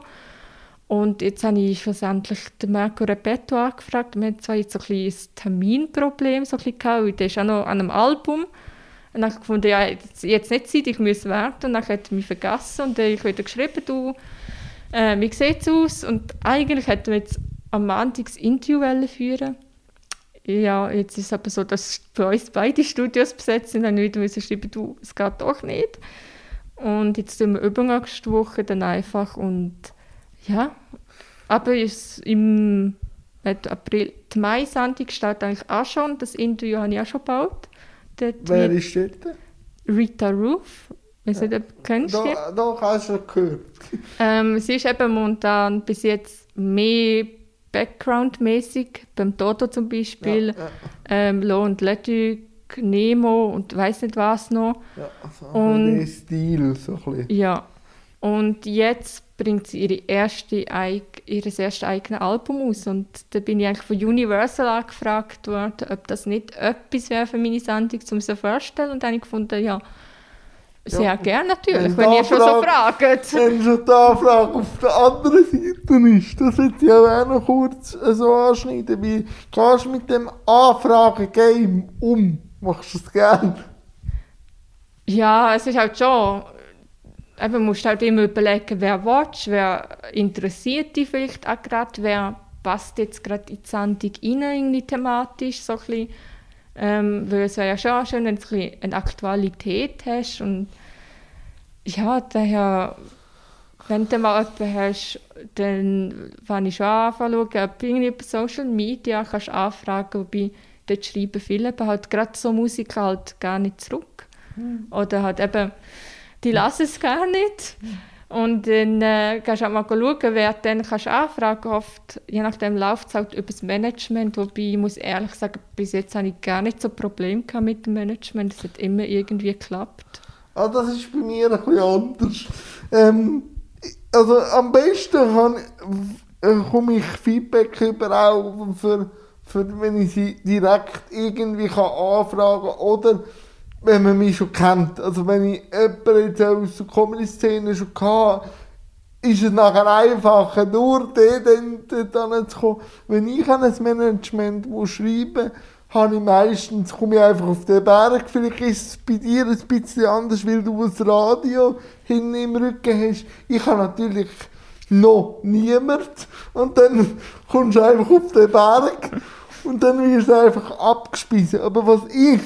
Und jetzt habe ich schlussendlich den Marco Repetto angefragt. Wir hatten zwar jetzt so ein, ein Terminproblem so ein bisschen weil der ist auch noch an einem Album. Und dann habe ich gefunden, ja, jetzt, jetzt nicht Zeit, ich muss warten. Und dann hat er mich vergessen und dann habe ich geschrieben, du, äh, wie sieht es aus? Und eigentlich hätten wir jetzt am Montag das Interview wollen führen Ja, jetzt ist es aber so, dass bei uns beide Studios besetzt sind. Dann wieder müssen schreiben, du, es geht doch nicht. Und jetzt tun wir übernächste Woche dann einfach und ja, aber ist im April, die Mai-Sendung steht eigentlich auch schon, das Interview habe ich auch schon gebaut. Dort Wer ist dort? Rita Roof, ich weiß nicht, ob du kennst die. Da, da hast du gehört. Ähm, sie ist eben momentan bis jetzt mehr Background-mäßig, beim Toto zum Beispiel, Ja, ja, ähm, Lo und Leduc, Nemo und weiß nicht was noch. ja. So Und- der Stil, so ein bisschen. Ja. Und jetzt bringt sie ihre erste, ihr erstes eigenes Album aus. Und da bin ich eigentlich von Universal angefragt worden, ob das nicht etwas wäre für meine Sendung, um sie vorstellen. Und dann habe ich gefunden, ja, sehr Ja. gerne natürlich, Wenn wenn ihr schon so fragt-. Wenn schon die Anfrage auf der anderen Seite ist, das wird ich auch noch kurz so anschneiden. Wie gehst du mit dem Anfrage-Game um? Machst du es gerne? Ja, es ist halt schon. Eben musst halt immer überlegen, wer willst, wer interessiert dich vielleicht auch gerade, wer passt jetzt gerade in die Sendung rein, irgendwie thematisch, so ein bisschen. Ähm, weil es wäre ja schon schön, wenn du ein eine Aktualität hast und ja, daher, wenn du mal jemanden hast, dann fange ich schon an, zu schauen, ob du irgendwie über Social Media kannst anfragen wobei dort schreiben viele eben halt gerade so Musiker halt gar nicht zurück. Oder halt eben, die lassen es gar nicht. Und dann äh, kannst du auch mal schauen, wer dann kannst anfragen Oft, je nachdem läuft es halt über das Management, wobei ich muss ehrlich sagen, bis jetzt habe ich gar nicht so Probleme mit dem Management. Es hat immer irgendwie geklappt. Ah, das ist bei mir ein bisschen anders. Ähm, also am besten kann, äh, komme ich Feedback über auch für, für, wenn ich sie direkt irgendwie kann anfragen kann wenn man mich schon kennt. Also wenn ich jemanden aus der Comedy-Szene schon hatte, ist es nachher einfacher, nur den dann zu kommen. Wenn ich an ein Management schreibe, habe ich meistens, komme ich einfach auf den Berg. Vielleicht ist es bei dir ein bisschen anders, weil du das Radio hinten im Rücken hast. Ich habe natürlich noch niemand. Und dann kommst du einfach auf den Berg und dann wirst du einfach abgespiesen. Aber was ich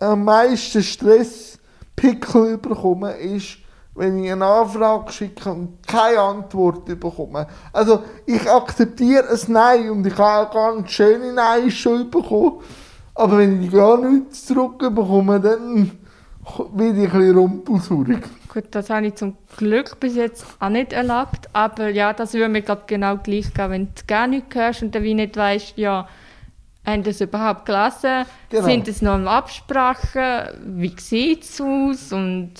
am meisten Stresspickel bekomme, ist, wenn ich eine Anfrage schicke und keine Antwort bekomme. Also ich akzeptiere ein Nein und ich habe auch ganz schöne Nein schon bekommen. Aber wenn ich gar nichts zurückbekomme, dann werde ich ein bisschen rumpelsaurig. Gut, das habe ich zum Glück bis jetzt auch nicht erlebt. Aber ja, das würde mir glaub, genau gleich gehen, wenn du gar nichts hörst und dann wie nicht weißt, ja, haben das überhaupt gelesen? Genau. Sind es noch Absprachen? Wie sieht es aus? Und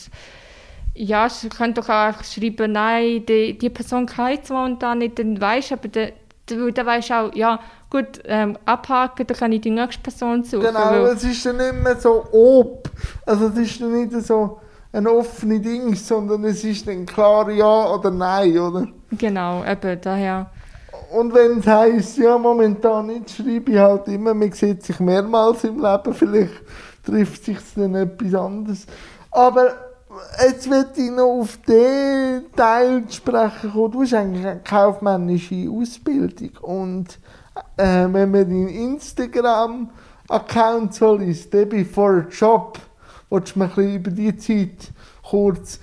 ja, ich könnte doch auch schreiben, nein, die, die Person kann jetzt momentan nicht, dann du, aber dann, dann du auch, ja, gut, ähm, abhaken, dann kann ich die nächste Person suchen. Genau, es ist dann nicht mehr so ob, also es ist dann nicht so ein offenes Ding, sondern es ist dann klar Ja oder Nein, oder? Genau, eben, daher und wenn es heisst, ja, momentan nicht, schreibe ich halt immer, man sieht sich mehrmals im Leben, vielleicht trifft sich dann etwas anderes. Aber jetzt will ich noch auf den Teil sprechen kommen. Du hast eigentlich eine kaufmännische Ausbildung und äh, wenn man deinen Instagram-Account so liest, Debbie for Job, willst du mir ein über die Zeit kurz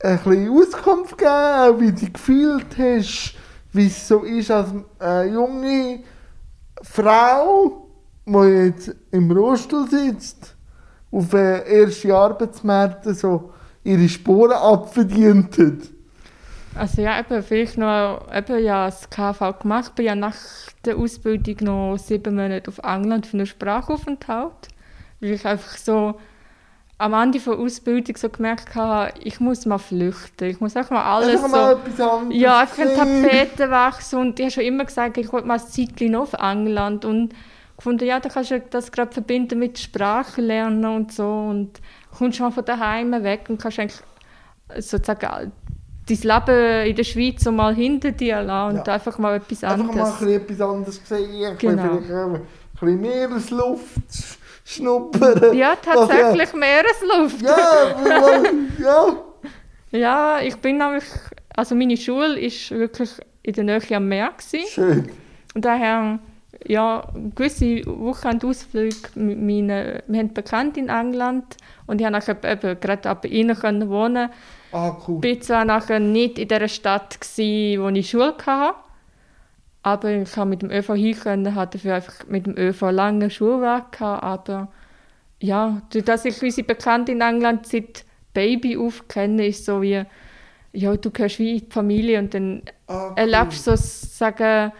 ein bisschen Auskunft geben, wie du gefühlt hast, wie es so ist als äh, junge Frau, die jetzt im Rollstuhl sitzt, auf den ersten Arbeitsmärkten so ihre Spuren abverdient hat. Also ja, eben, vielleicht noch eben, ja, das KV gemacht. Bin ja nach der Ausbildung noch sieben Monate auf England für einen Sprachaufenthalt. Weil ich einfach so am Ende der Ausbildung so gemerkt habe, ich muss mal flüchten. Ich muss einfach mal alles einfach mal so... Etwas anderes ja, einfach einen Tapetenwechsel. Und ich habe schon immer gesagt, ich wollte mal ein Zeitchen auf England. Und gefunden, ja, da kannst du das gerade verbinden mit Sprache lernen und so. Und kommst schon von daheim weg und kannst eigentlich sozusagen dein Leben in der Schweiz so mal hinter dir lassen und ja. einfach mal etwas anderes. Einfach mal etwas anderes sehen, genau. vielleicht ein bisschen Meeresluft schnuppern. Ja, tatsächlich Meeresluft. Ja, ja. ja, ich bin nämlich, also meine Schule war wirklich in der Nähe am Meer. Gewesen. Schön. Und daher, ja, gewisse Wochenendausflüge mit meinen, wir haben Bekannte in England und ich konnte eben gerade ab ihnen wohnen. Ah, cool. Ich war zwar nachher nicht in der Stadt, gewesen, wo ich Schule hatte, aber ich konnte mit dem ÖV hin hatte dafür einfach mit dem ÖV lange Schulweg gehabt, aber ja, dass ich unsere Bekannte in England seit Baby aufkenne, ist so wie, ja, du gehörst wie in die Familie und dann ah, cool. erlebst du so, sagen,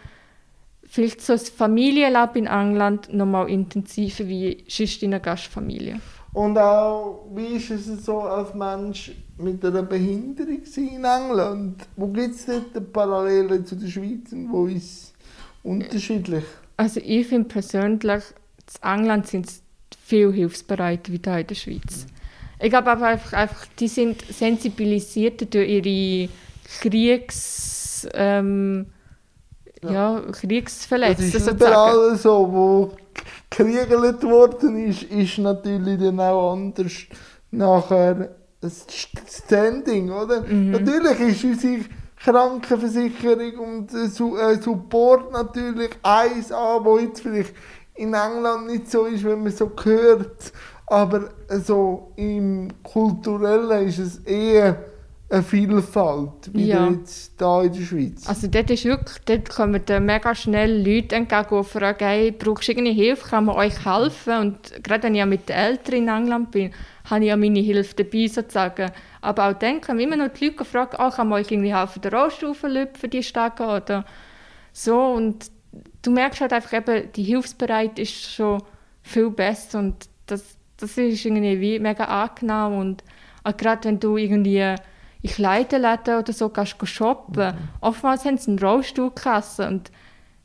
vielleicht so das Familienleben in England noch mal intensiver wie sonst in einer Gastfamilie. Und auch, wie ist es so als Mensch mit einer Behinderung in England? Wo gibt es dort Parallelen zu der Schweiz und wo ist es unterschiedlich? Also ich finde persönlich, in England sind viel hilfsbereiter wie hier in der Schweiz. Ich glaube einfach, einfach, die sind sensibilisierter durch ihre Kriegs... Ähm, ja. ja, Kriegsverletzte. Das ist überall so, wo gekriegelt worden ist, ist natürlich dann auch anders nachher Standing, oder? Mhm. Natürlich ist unsere Krankenversicherung und äh, Support natürlich eins an, wo jetzt vielleicht in England nicht so ist, wenn man so hört, aber so im Kulturellen ist es eher eine Vielfalt, wie Ja. jetzt hier in der Schweiz. Also dort ist wirklich, dort kommen dir mega schnell Leute entgegen und fragen, hey, brauchst du irgendeine Hilfe, kann man euch helfen? Und gerade wenn ich ja mit den Eltern in England bin, habe ich ja meine Hilfe dabei sozusagen. Aber auch dann kommen immer noch die Leute und fragen, oh, kann man euch irgendwie helfen, den Rollstuhl für die Stege oder so. Und du merkst halt einfach eben, die Hilfsbereit ist schon viel besser und das, das ist irgendwie wie mega angenehm und auch gerade wenn du irgendwie in Kleiderläden oder so gehst, gehst shoppen, oftmals haben sie einen Rollstuhlkasse und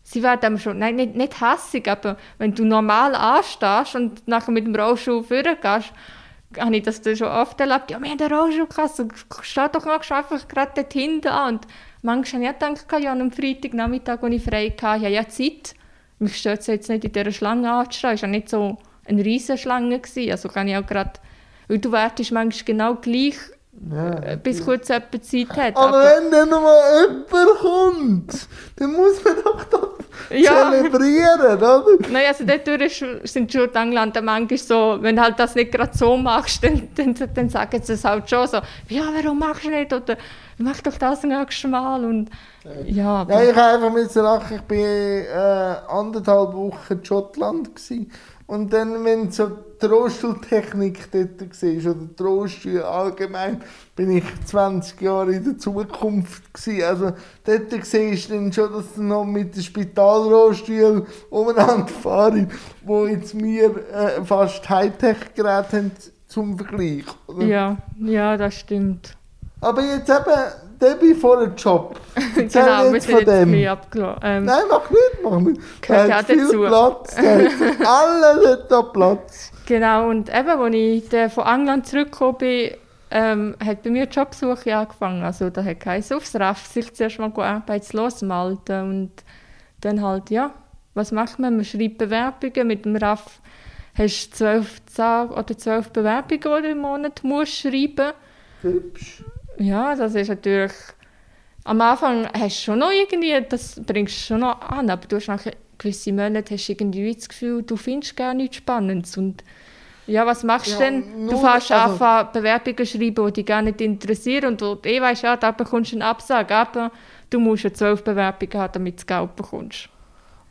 sie werden einem schon, nein, nicht, nicht hässig, aber wenn du normal anstehst und nachher mit dem Rollstuhl vorgehst, habe ich das dann schon oft erlebt, ja, wir haben eine Rollstuhlkasse, steh doch noch einfach gerade dort hinten an. Und manchmal habe ich gedacht, ja, am Freitagnachmittag, als ich frei hatte, ich habe ja Zeit. Mich stört es jetzt nicht, in dieser Schlange anzustehen. Es war ja nicht so eine riesige Schlange. gewesen. Also kann ich auch gerade, weil du wartest manchmal genau gleich, Ja. äh, bis kurz jemand Zeit hat. Aber wenn dann noch mal jemand kommt, dann muss man doch das Ja. zelebrieren, oder? Nein, also dort durch sind schon die Engländer manchmal so, wenn du halt das nicht gerade so machst, dann, dann, dann sagen sie es halt schon so, ja, warum machst du nicht? Oder mach doch das nächste Mal. Und, ja, Nein, ich habe einfach müssen lachen, ich war äh, anderthalb Wochen in Schottland. Gewesen. Und dann, wenn so die Rollstuhltechnik dort war, oder die Rollstühle allgemein, bin ich 20 Jahre in der Zukunft. Gewesen. Also dort siehst du dann schon, dass du noch mit den Spitalrollstühlen umeinander fahren, wo jetzt wir äh, fast Hightech-Geräte haben zum Vergleich. Oder? ja, ja, das stimmt. Aber jetzt eben, Debbie vor dem Job. *laughs* Erzähl genau, wir jetzt sind von jetzt dem. bisschen abgelassen. Ähm, Nein, mach nicht, mach nicht. Gehört Da hat viel dazu. Platz. Hat *laughs* Alle hat da Platz. Genau, und eben, als ich von England zurückgekommen bin, ähm, hat bei mir die Jobsuche angefangen. Also da hat geheißen, aufs RAF sich zuerst mal arbeitslos melden und dann halt, ja, was macht man? Man schreibt Bewerbungen. Mit dem RAF hast du zwölf, Tage oder zwölf Bewerbungen, die du im Monat musst schreiben Hübsch. Ja, das ist natürlich... Am Anfang hast du schon noch irgendwie, das bringst du schon noch an, aber du hast nach gewissen Monaten hast du irgendwie das Gefühl, du findest gar nichts Spannendes. Und ja, was machst Ja, du denn? Du fährst also- an, Bewerbungen schreiben, die dich gar nicht interessieren und wo du eh weißt, ja, da bekommst du eine Absage, aber du musst ja zwölf Bewerbungen haben, damit du das Geld bekommst.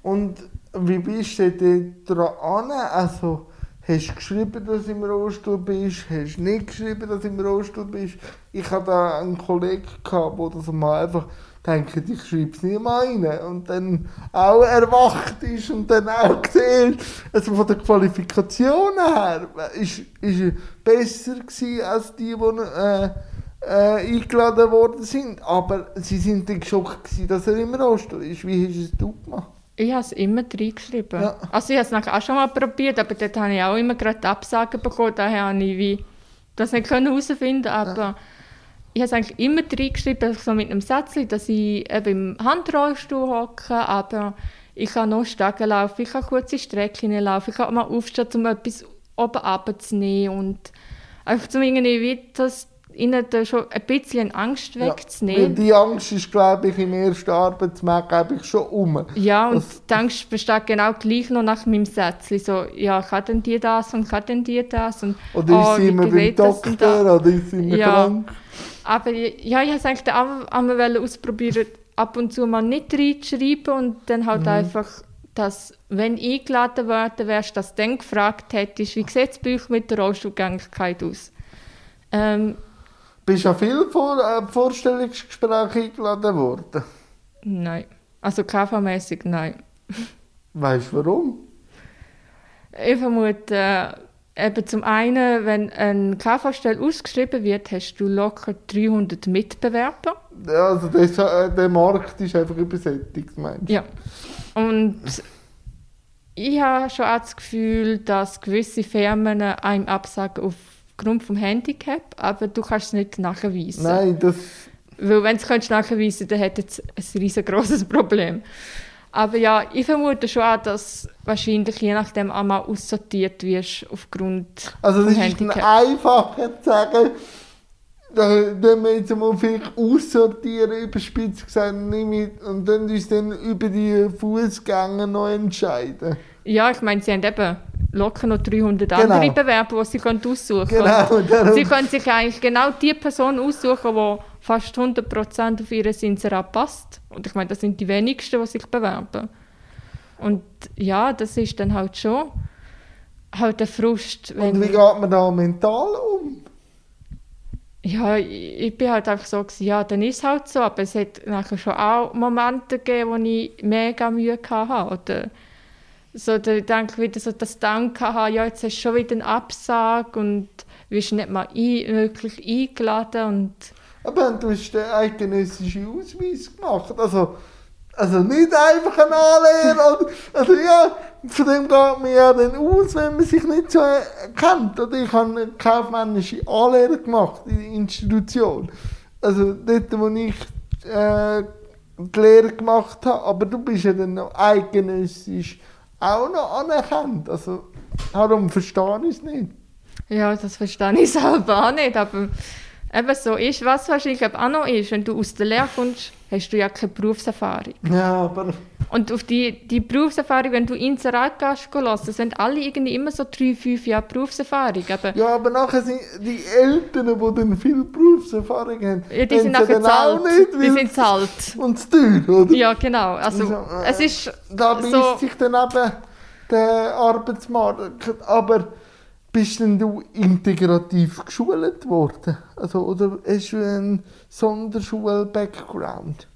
Und wie bist du denn dran? Also, hast du geschrieben, dass du im Rollstuhl bist? Hast du nicht geschrieben, dass du im Rollstuhl bist? Ich hatte da einen Kollegen, der das mal einfach denkt, ich schreibe es nie mal rein. Und dann auch erwacht ist und dann auch gesehen, also von der Qualifikation her, ist, ist er besser gewesen als die, die äh, äh, eingeladen worden sind. Aber sie sind dann geschockt, gewesen, dass er im Rollstuhl ist. Wie hast du es gemacht? Ich habe es immer reingeschrieben. Ja. Also ich habe es nachher auch schon mal probiert, aber dort habe ich auch immer gerade Absagen bekommen. Daher habe ich wie das nicht können herausfinden aber ich habe es eigentlich immer reingeschrieben, so mit einem Satz, dass ich eben im Handrollstuhl hocke, aber ich kann noch Stegen laufen, ich kann kurze Strecken laufen, ich kann mal aufstehen, um etwas oben runterzunehmen und einfach zum irgendwie wie das ihnen da schon ein bisschen Angst weil wegzunehmen. die Angst ist, glaube ich, im ersten Arbeitsmarkt eigentlich schon um. Ja, und Das- die Angst besteht genau gleich noch nach meinem Sätzchen. So, ja, kann denn die das und kann denn die das? Und, Oder ist oh, sie immer beim da? Doktor oder ist sie immer Ja. krank? Aber ja, ich wollte es eigentlich auch einmal ausprobieren, ab und zu mal nicht reinzuschreiben und dann Mhm. halt einfach, dass, wenn eingeladen worden wärst, dass du dann gefragt hättest, wie sieht es bei euch mit der Rollstuhlgängigkeit aus? Ähm, Bist du an viele Vor äh, Vorstellungsgespräche eingeladen worden? nein. Also KV-mäßig nein. Weißt du warum? Ich vermute, äh, eben zum einen, wenn eine KV-Stelle ausgeschrieben wird, hast du locker 300 Mitbewerber. Ja, Also das, äh, der Markt ist einfach übersättigt, meinst du? Ja. Und ich habe schon auch das Gefühl, dass gewisse Firmen einem absagen aufgrund vom Handicap, aber du kannst es nicht nachweisen. Nein, das... Weil wenn du es nachweisen dann hätte es ein riesengroßes Problem. Aber ja, ich vermute schon auch, dass wahrscheinlich je nachdem einmal aussortiert wirst aufgrund Also das ist dann einfacher zu sagen, da wenn wir jetzt mal vielleicht aussortieren, überspitzt gesagt, ich, und dann uns dann über die Fußgänger noch entscheiden. Ja, ich meine, sie haben eben locker noch 300 Genau. andere Bewerber, die sie können aussuchen Genau, können. darum- Sie können sich eigentlich genau die Person aussuchen, die fast 100% auf ihr Inserat passt. Und ich meine, das sind die wenigsten, die sich bewerben. Und ja, das ist dann halt schon halt der Frust. Und wie geht man da mental um? Ja, ich, ich bin halt einfach so, gewesen, ja, dann ist es halt so. Aber es hat nachher schon auch Momente gegeben, wo ich mega Mühe hatte. Oder so, denke ich wieder so das Dank hatte, ja, jetzt hast du schon wieder einen Absag und wirst nicht mal ein, wirklich eingeladen. Und Aber du hast den eidgenössischen Ausweis gemacht. Also, also nicht einfach ein Anlehrer. Also ja, von dem geht man ja dann aus, wenn man sich nicht so äh, kennt. Oder ich habe eine kaufmännische Anlehre gemacht in der Institution. Also dort, wo ich äh, die Lehre gemacht habe. Aber du bist ja dann noch eidgenössisch auch noch anerkannt. Also darum verstehe ich es nicht. ja, das verstehe ich *laughs* selber auch nicht. Aber eben so ist, was wahrscheinlich auch noch ist, wenn du aus der Lehre kommst, hast du ja keine Berufserfahrung. Ja, aber... Und auf die, die Berufserfahrung, wenn du Inserat gehst, gehen lassen, das sind alle irgendwie immer so drei, fünf Jahre Berufserfahrung. Aber Ja, aber nachher sind die Eltern, die dann viel Berufserfahrung haben, ja, die sind nachher zahlt. nicht, Die sind zahlt. und zu teuer, oder? Ja, genau. Also, Also, äh, es ist Da beißt so, sich dann eben der Arbeitsmarkt. Aber bist denn du integrativ geschult worden? Also, oder hast du einen Sonderschul-Background?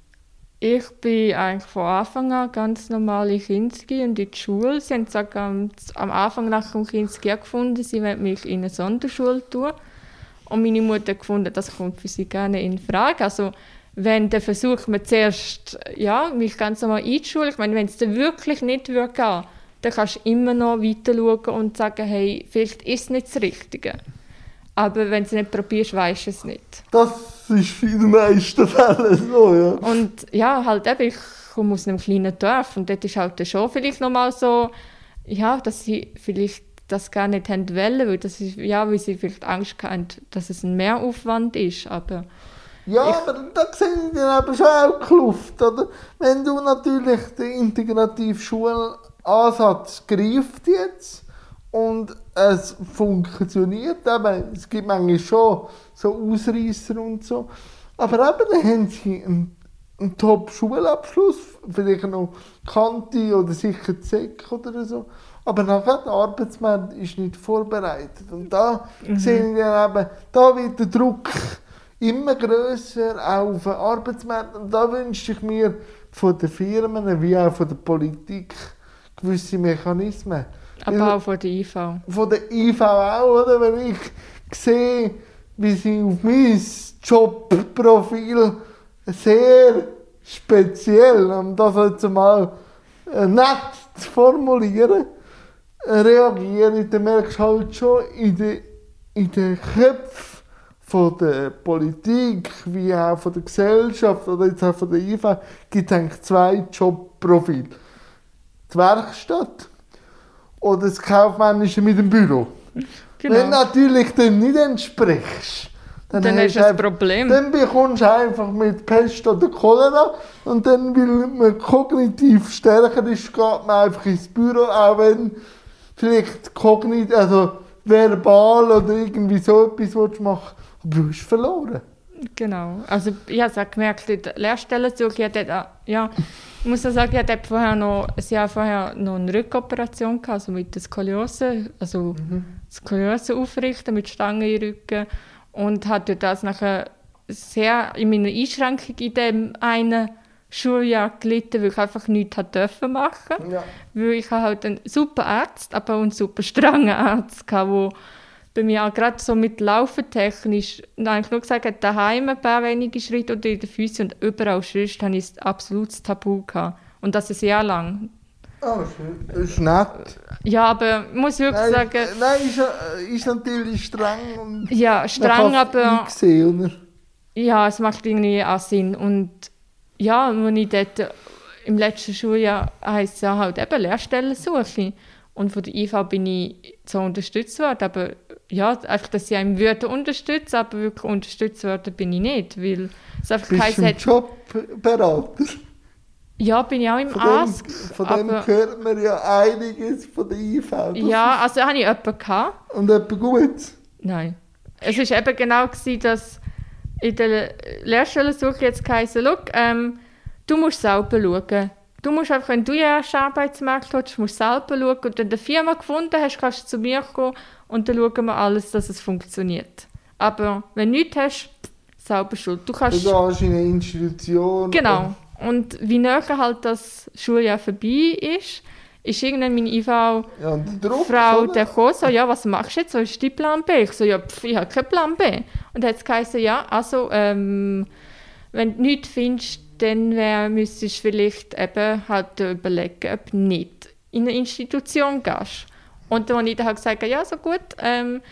Ich bin eigentlich von Anfang an ganz normal in Kinski und in die Schule. Sie haben gesagt, am, Anfang nach dem Kinski gefunden, sie wollen mich in eine Sonderschule tun. Und meine Mutter gefunden, das kommt für sie gerne in Frage. Also, wenn der versucht man zuerst, ja, mich ganz normal einzuschulen. Ich meine, wenn es dann wirklich nicht würde gehen, dann kannst du immer noch weiter schauen und sagen, hey, vielleicht ist es nicht das Richtige. Aber wenn du es nicht probierst, weißt du es nicht. Das ist in den meisten Fällen so, ja. Und ja, halt eben, ich komme aus einem kleinen Dorf und dort ist halt schon vielleicht nochmal so, ja, dass sie vielleicht das gar nicht haben wollen, weil, das ist, ja, weil sie vielleicht Angst hatten, dass es ein Mehraufwand ist, aber Ja, aber da sehe ich dann eben schon auch die Kluft, oder? Wenn du natürlich den integrativen Schulansatz greift jetzt und es funktioniert, eben, es gibt manchmal schon so Ausreißer und so, aber eben dann haben sie einen, einen Top-Schulabschluss, vielleicht noch Kante oder sicher Sek oder so, aber nachher der Arbeitsmarkt ist nicht vorbereitet und da sehe ich dann eben, da wird der Druck immer grösser auch auf den Arbeitsmarkt. Und da wünsche ich mir von den Firmen wie auch von der Politik gewisse Mechanismen. Aber auch von der IV. von der IV auch, oder? Wenn ich sehe, wie sie auf mein Jobprofil sehr speziell, um das jetzt mal äh, nett zu formulieren, reagieren, dann merkst du halt schon in den, in den Köpfen von der Politik, wie auch von der Gesellschaft oder jetzt auch von der IV, gibt es eigentlich zwei Jobprofile. Die Werkstatt oder das Kaufmännische mit dem Büro. Wenn du Genau. natürlich dem nicht entsprichst, dann, Dann hast du ein Problem. Dann bekommst du einfach mit Pest oder Cholera und dann, weil man kognitiv stärker ist, geht man einfach ins Büro, auch wenn vielleicht kognitiv, also verbal oder irgendwie so etwas willst machen aber du hast verloren. Genau. Also ich habe es auch gemerkt, in der Lehrstellensuche, ich hatte auch- ja, ich muss sagen, ich hatte vorher noch, ein Jahr vorher noch eine Rückoperation gehabt, also mit der Skoliose, also Skoliose aufrichten mit Stangen im Rücken und hatte das nachher sehr in meiner Einschränkung in dem einen Schuljahr gelitten, weil ich einfach nichts hat dürfen machen Ja. weil ich halt einen super Arzt, aber auch einen super strengen Arzt hatte, der bei mir auch gerade so mit Laufen technisch eigentlich nur gesagt daheim ein paar wenige Schritte oder in der Füße und überall sonst habe ich absolutes Tabu gehabt. Und das ist Jahr lang. Oh. Das ist nett. Ja, aber ich muss wirklich Nein, sagen, nein ist, äh, ist natürlich streng. Und ja, streng, aber einsehen, oder? ja, es macht irgendwie auch Sinn. Und ja, wenn ich dort im letzten Schuljahr heisst es ja halt eben Lehrstellensuche. Und von der IV bin ich so unterstützt worden. Aber ja, einfach, dass sie einem würden unterstützen, aber wirklich unterstützt worden bin ich nicht, weil es einfach Bist geheißen du im Jobberater? Ja, bin ich auch im Von Ask. dem, von dem aber- hört man ja einiges von der IV. Ja, also habe ich jemanden gehabt. Und etwas gut. Nein. Es war eben genau, gewesen, dass in der Lehrstellensuche jetzt geheißen, «Schau, ähm, du musst selber schauen. Du musst einfach, wenn du ja erst Arbeitsmarkt hast, musst du selber schauen. Und wenn du eine Firma gefunden hast, kannst du zu mir kommen und dann schauen wir alles, dass es funktioniert. Aber wenn du nichts hast, selber schuld. Du Du kannst... gehst in eine Institution. Genau. Und wie näher halt das Schuljahr vorbei ist, ist irgendwann meine IV Ja, und der kam so, ja, was machst du jetzt? So ist dein Plan B? Ich so, ja, pf, ich habe keinen Plan B. Und dann hat es geheißen, ja, also, ähm, wenn du nichts findest, dann wär, müsstest du vielleicht eben halt überlegen, ob du nicht in eine Institution gehst. Und dann habe ich dann halt gesagt, ja, so gut, ähm,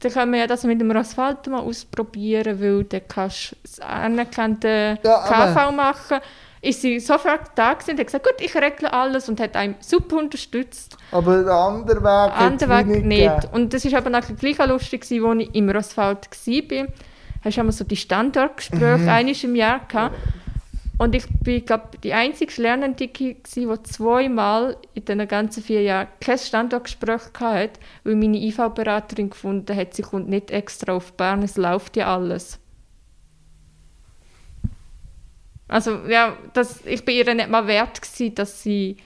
dann können wir ja das mit dem Asphalt mal ausprobieren, weil dann kannst du das anerkannte Ja, KV machen. Ist sie sofort da gewesen und hat gesagt, gut, ich regle alles und hat einem super unterstützt. Aber der andere Weg Andere Weg nicht. gegeben. Und das war aber nachher gleich auch lustig, als ich im Asphalt war. Hast du einmal so die Standortgespräche Mhm. einiges im Jahr gehabt. Und ich bin, glaube die einzige Lernende, die zweimal in den ganzen vier Jahren kein Standortgespräch hatte, weil meine IV-Beraterin gefunden hat, sie kommt nicht extra auf Bern, es läuft ja alles. Also ja, das, ich bin ihr nicht mal wert gewesen, dass sie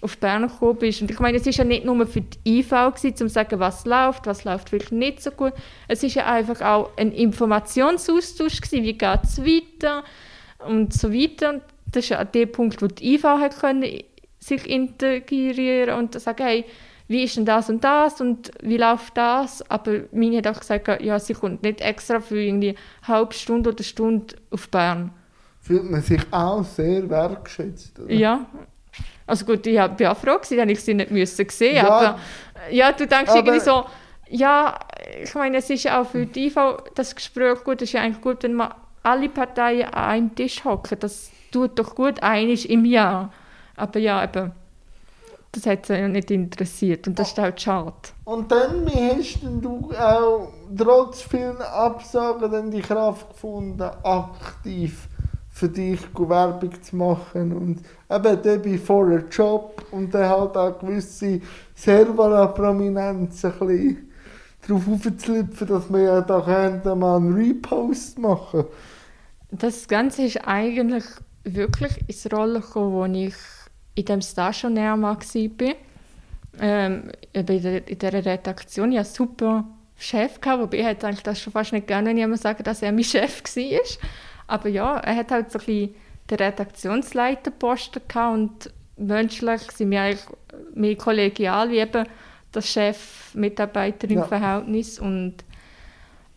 auf Bern gekommen ist. Und ich meine, es ist ja nicht nur für die IV gewesen, um zu sagen, was läuft, was läuft wirklich nicht so gut. Es ist ja einfach auch ein Informationsaustausch gewesen, wie geht es weiter und so weiter. Und das ist ja der Punkt, wo die IV hat können sich integrieren und sagen, hey, wie ist denn das und das und wie läuft das? Aber meine hat auch gesagt, ja, sie kommt nicht extra für irgendwie eine halbe Stunde oder Stunde auf Bern. Fühlt man sich auch sehr wertgeschätzt. Oder? Ja. Also gut, ich bin auch froh dass ich sie nicht müssen sehen Ja. aber ja, du denkst irgendwie so, ja, ich meine, es ist ja auch für die IV das Gespräch gut, es ist ja eigentlich gut, wenn man alle Parteien an einem Tisch hocken, das tut doch gut, einiges im Jahr. Aber ja, eben, das hat sie ja nicht interessiert und das ist halt schade. Und dann, wie hast du auch trotz vielen Absagen dann die Kraft gefunden, aktiv für dich Werbung zu machen und eben dann bei voller Job und dann halt auch gewisse Servala-Prominenz ein bisschen drauf aufzulipfen, dass wir ja da mal einen Repost machen. Das Ganze ist eigentlich wirklich ins Rollen gekommen, als ich in dem Stationär mal war. Ähm, in, dieser Redaktion. Ich hatte einen super Chef, gehabt, wobei ich eigentlich das schon fast nicht gerne, wenn jemand sagen dass er mein Chef war. Aber ja, er hat halt so ein bisschen den Redaktionsleiterposten gehabt und menschlich sind wir eigentlich mehr kollegial wie eben das Chef-Mitarbeiterin-Verhältnis und er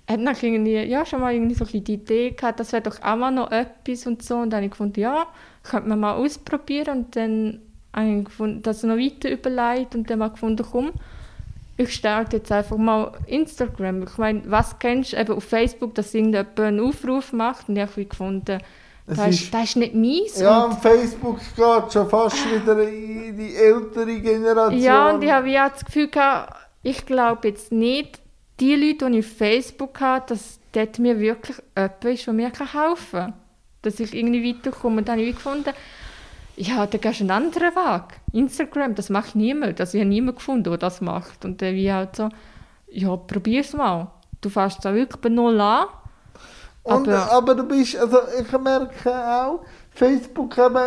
hat dann irgendwie, ja, schon mal irgendwie so ein die Idee gehabt, das wäre doch auch mal noch etwas und so. Und dann habe ich gefunden, ja, könnte man mal ausprobieren. Und dann habe ich gefunden, das noch weiter überlegt und dann mal gefunden, komm, ich starte jetzt einfach mal Instagram. Ich meine, was kennst du eben auf Facebook, dass irgendjemand einen Aufruf macht? Und ich habe gefunden, das ist, das ist nicht meins. Ja, Und- und Facebook geht schon fast wieder in die ältere Generation. Ja, und ich habe ja das Gefühl gehabt, ich glaube jetzt nicht, die Leute, die ich auf Facebook habe, dass dort mir wirklich jemand ist, der mir helfen kann. Dass ich irgendwie weiterkomme. Und dann habe ich gefunden, ja, da gehst du einen anderen Weg. Instagram, das macht niemand. Also ich habe niemanden gefunden, der das macht. Und dann wie halt so, ja, probier's mal. Du fährst da wirklich bei Null an. Und, Aber- aber, du bist, also ich merke auch, Facebook eben,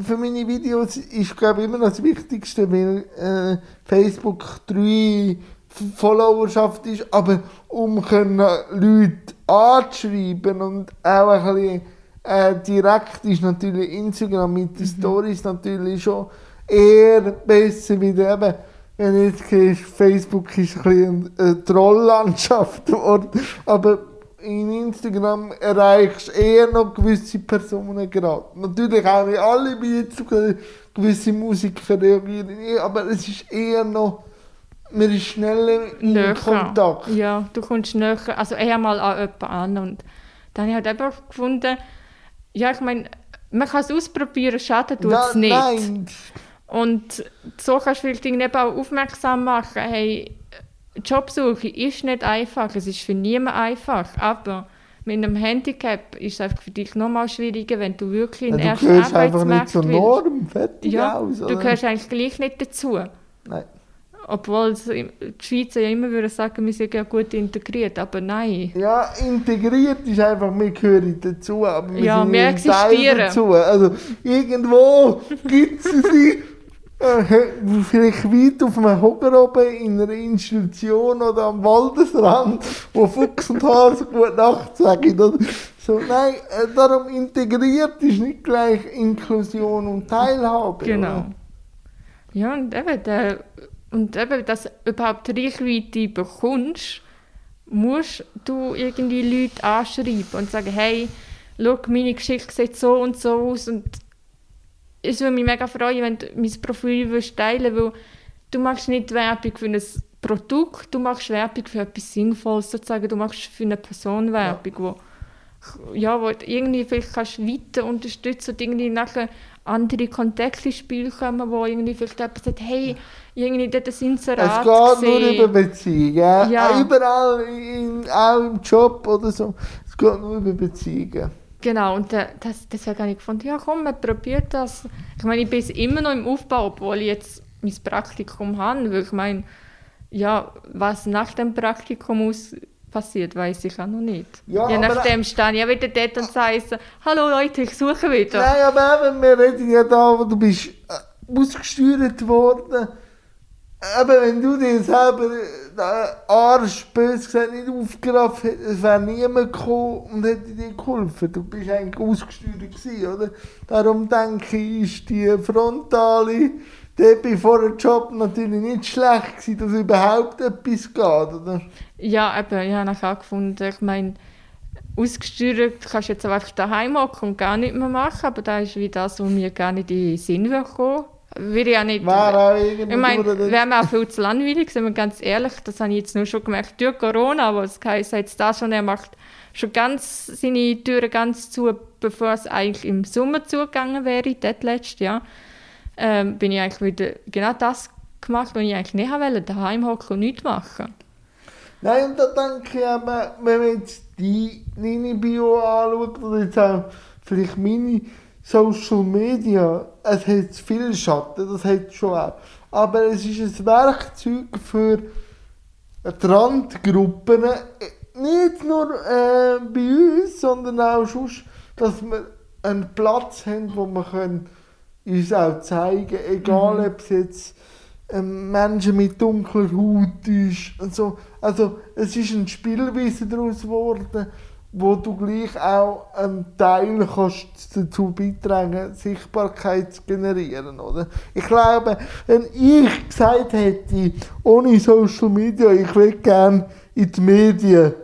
für meine Videos ist glaube ich immer noch das Wichtigste, weil äh, Facebook drei Followerschaft ist, aber um können Leute anzuschreiben und auch ein bisschen äh, direkt ist natürlich Instagram mit den Stories natürlich schon eher besser, wie eben wenn jetzt siehst, Facebook ist ein bisschen eine Trolllandschaft *laughs* geworden, aber in Instagram erreichst du eher noch gewisse Personen gerade. Natürlich auch nicht alle, wie jetzt gewisse Musiker reagieren, aber es ist eher noch, man ist schneller in näher. Kontakt. Ja, du kommst näher, also eher mal an jemanden an. Und dann habe ich halt einfach gefunden, ja, ich meine, man kann es ausprobieren, schaden tut es nicht. Nein, Und so kannst du vielleicht irgendwie auch aufmerksam machen, hey, Jobsuche ist nicht einfach, es ist für niemanden einfach, aber mit einem Handicap ist es einfach für dich nochmal schwieriger, wenn du wirklich in Ja, den du ersten gehörst einfach nicht Arbeitsmarkt zur. Norm, fertig Ja, aus. du oder? gehörst eigentlich gleich nicht dazu. Nein. Obwohl die Schweizer ja immer würden sagen, wir sind ja gut integriert, aber nein. Ja, integriert ist einfach, wir gehören dazu, aber wir Ja, sind wir ein Teil existieren. dazu. Also irgendwo gibt es sie, *laughs* äh, vielleicht weit auf einem Hocker oben in einer Institution oder am Waldesrand, wo Fuchs und Hase gut Nacht sagen. Oder? So, nein, äh, darum integriert ist nicht gleich Inklusion und Teilhabe. Genau. Oder? Ja, und eben, der, und eben, dass du überhaupt Reichweite bekommst, musst du irgendwie Leute anschreiben und sagen, hey, schau, meine Geschichte sieht so und so aus und es würde mich mega freuen, wenn du mein Profil würdest teilen weil du machst nicht Werbung für ein Produkt, du machst Werbung für etwas Sinnvolles sozusagen, du machst für eine Person Werbung, wo ja, wo du irgendwie vielleicht kannst weiter unterstützen und irgendwie nachher andere Kontexte ins Spiel kommen, wo irgendwie vielleicht jemand sagt, hey, irgendwie dort ein Es Inserat geht nur gesehen. über Beziehungen. Ja. Überall, in, auch im Job oder so. Es geht nur über Beziehungen. Genau, und das, deswegen habe ich gefunden, ja komm, man probiert das. Ich meine, ich bin immer noch im Aufbau, obwohl ich jetzt mein Praktikum habe, weil ich meine, ja, was nach dem Praktikum aus passiert, weiß ich auch noch nicht. Ja, Je nachdem stehe ich ja wieder dort und sage so, hallo Leute, ich suche wieder. Nein, aber eben, wir reden ja da, wo du bist äh, ausgesteuert worden. Aber wenn du dir selber äh, den Arsch, bös gesagt, nicht aufgerafft hättest, wäre niemand gekommen und hätte dir geholfen. Du bist eigentlich ausgesteuert gewesen, oder? Darum denke ich, ist die frontale Debbie vor dem Job natürlich nicht schlecht gewesen, dass überhaupt etwas geht, oder? Ja, eben, ich habe nachher auch gefunden, ich meine, ausgesteuert kannst du jetzt auch einfach daheim hocken und gar nicht mehr machen, aber das ist wie das, was mir gar nicht in den Sinn würde kommen. Würde ja nicht... Irgendwo Ich meine, wäre mir auch viel zu langweilig, sind wir ganz ehrlich. Das habe ich jetzt nur schon gemerkt durch Corona, aber es heisst jetzt da schon, er macht schon ganz seine Türen ganz zu, bevor es eigentlich im Sommer zugegangen wäre, dort letztes Jahr. Ähm, bin ich eigentlich wieder genau das gemacht, was ich eigentlich nicht wollte, daheim hocken und nichts machen. Nein, und da denke ich eben, wenn man jetzt deine Bio anschaut, oder jetzt auch vielleicht meine Social Media, es hat viel Schatten, das hat schon auch. Aber es ist ein Werkzeug für die Randgruppen, äh, nicht nur äh, bei uns, sondern auch sonst, dass wir einen Platz haben, wo wir können uns auch zeigen egal ob es jetzt ähm, Menschen mit dunkler Haut ist und so. Also es ist eine Spielweise daraus geworden, wo du gleich auch einen Teil kannst dazu beitragen, Sichtbarkeit zu generieren, oder? Ich glaube, wenn ich gesagt hätte, ohne Social Media, ich will gerne in die Medien,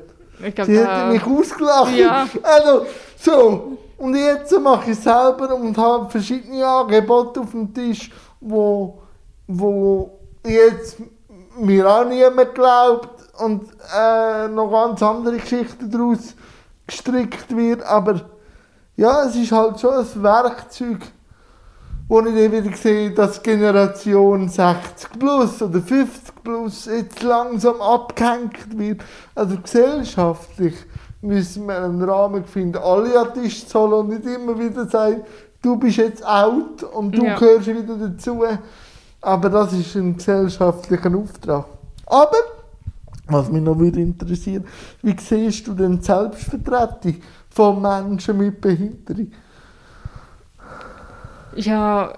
Ich glaube, Sie da- hätten mich ausgelacht. Ja. Also, so. Und jetzt mache ich es selber und habe verschiedene Angebote auf dem Tisch, wo, wo jetzt mir auch niemand glaubt und äh, noch ganz andere Geschichten daraus gestrickt wird. Aber ja, es ist halt schon ein Werkzeug, wo ich dann wieder sehe, dass Generation 60 plus oder 50 plus jetzt langsam abgehängt wird. Also gesellschaftlich müssen wir einen Rahmen finden, alle an den Tisch zu holen und nicht immer wieder sagen, du bist jetzt out und du Ja. gehörst wieder dazu. Aber das ist ein gesellschaftlicher Auftrag. Aber, was mich noch würde interessieren, wie siehst du denn die Selbstvertretung von Menschen mit Behinderung? Ja,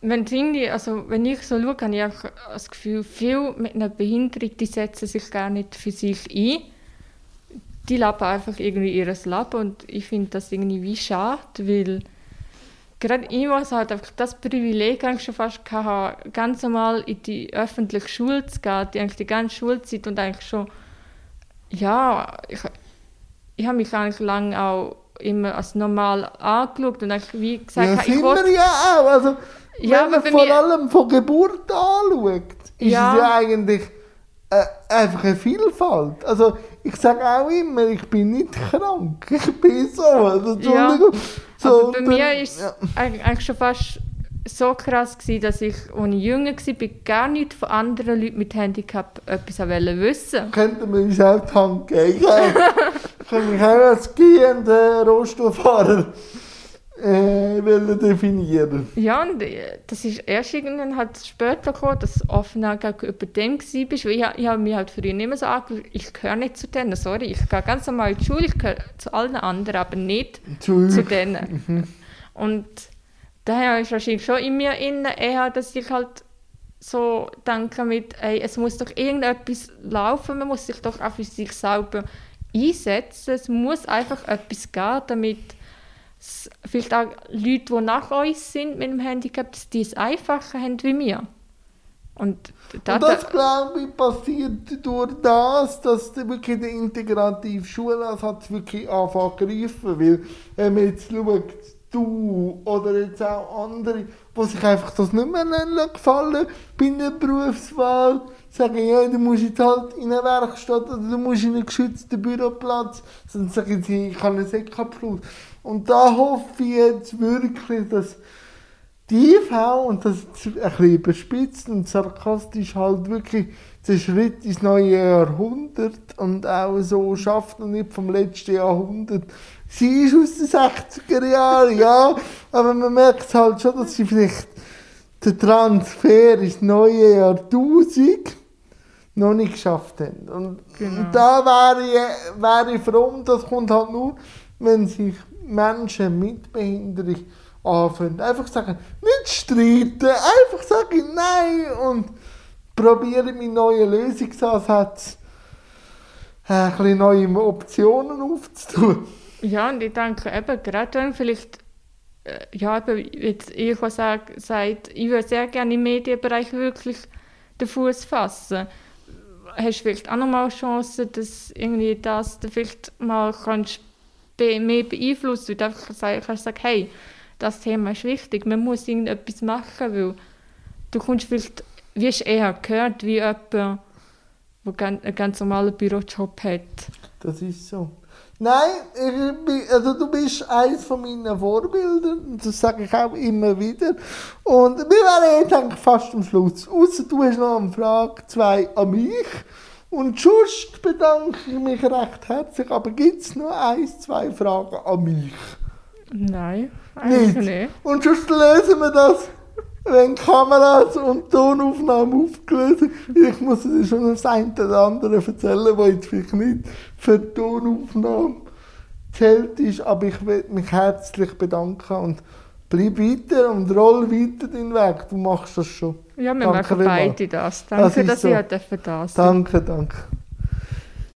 wenn, irgendwie, also wenn ich so schaue, habe ich auch das Gefühl, viele mit einer Behinderung, die setzen sich gar nicht für sich ein. Die leben einfach irgendwie ihr Leben und ich finde das irgendwie wie schade, weil gerade ich muss halt einfach das Privileg eigentlich schon fast gehabt, ganz normal in die öffentliche Schule zu gehen, die, eigentlich die ganze Schulzeit und eigentlich schon, ja, ich, ich habe mich eigentlich lange auch immer als normal angeschaut und eigentlich wie gesagt, Ja, ich sind wollte- wir ja auch. Also, Ja, wenn man vor mir- allem von Geburt anschaut, ist Ja. es ja eigentlich äh, einfach eine Vielfalt. Also, ich sage auch immer, ich bin nicht krank. Ich bin so. Also, Ja, Entschuldigung. So, aber bei mir ist es ja. eig- eigentlich schon fast so krass gewesen, dass ich, als ich jünger war, gar nicht von anderen Leuten mit Handicap etwas wollte wissen *laughs* Könnten wir uns auch die Hand geben. Ich kann mich auch als gehender Rollstuhlfahrer äh, wollen definieren. Ja, und äh, das ist erst irgendwann halt später gekommen, dass du offener gegenüber dem bist, weil ich, ich habe mich halt früher nicht mehr so angeschaut, ich gehöre nicht zu denen, sorry, ich gehe ganz normal in die Schule, ich gehöre zu allen anderen, aber nicht Zu, zu denen. *laughs* Und daher ist wahrscheinlich schon in mir innen eher, dass ich halt so denke mit, ey, es muss doch irgendetwas laufen, man muss sich doch auch für sich selber einsetzen, es muss einfach etwas gehen, damit vielleicht auch Leute, die nach uns sind mit dem Handicap, dass die es einfacher haben wie wir. Und, da, Und das, glaube ich, passiert durch das, dass der wirklich der integrative Schulansatz wirklich anfängt zu greifen. Weil, wenn man jetzt schaut, du oder jetzt auch andere, die sich einfach das nicht mehr gefallen bei einer Berufswahl, sagen, ja, du musst jetzt halt in eine Werkstatt oder du musst in einen geschützten Büroplatz, sonst sagen sie, ich habe einen Sekabschluss. Und da hoffe ich jetzt wirklich, dass die IV, und das ist ein bisschen überspitzt und sarkastisch, halt wirklich den Schritt ins neue Jahrhundert und auch so schafft und nicht vom letzten Jahrhundert. Sie ist aus den 60er Jahren, ja, aber man merkt halt schon, dass sie vielleicht den Transfer ins neue Jahrtausend noch nicht geschafft haben. Und, Genau. da wäre ich, wäre ich froh, das kommt halt nur, wenn sich Menschen mit Behinderung anfangen. Einfach sagen, nicht streiten, einfach sagen Nein und probieren mit neuen Lösungsansätzen äh, ein bisschen neue Optionen aufzutun. Ja, und ich denke eben, gerade wenn vielleicht, äh, ja, eben, jetzt ich sage, sagt, ich würde sehr gerne im Medienbereich wirklich den Fuß fassen. Hast du vielleicht auch nochmal Chancen, dass irgendwie das vielleicht mal kannst be mehr beeinflussen kannst, einfach sagen, kannst hey, das Thema ist wichtig, man muss irgendetwas machen, weil du kommst vielleicht, wirst eher gehört wie jemand, der einen ganz normalen Bürojob hat. Das ist so. Nein, bin, also du bist eines Vorbildern und das sage ich auch immer wieder. Und wir wären jetzt eigentlich fast am Schluss. Außer du hast noch eine Frage, zwei an mich. Und sonst bedanke ich mich recht herzlich. Aber gibt es noch eins, zwei Fragen an mich? Nein, eigentlich Nicht. nicht. Und sonst lösen wir das, wenn Kameras und Tonaufnahmen aufgelöst. Ich muss dir schon das eine oder andere erzählen, was jetzt vielleicht nicht für die Tonaufnahme zählt ist. Aber ich will mich herzlich bedanken und bleib weiter und roll weiter deinen Weg. Du machst das schon. Ja, wir Danke machen beide das. Das Danke, ist dass ich da sein. Danke, danke.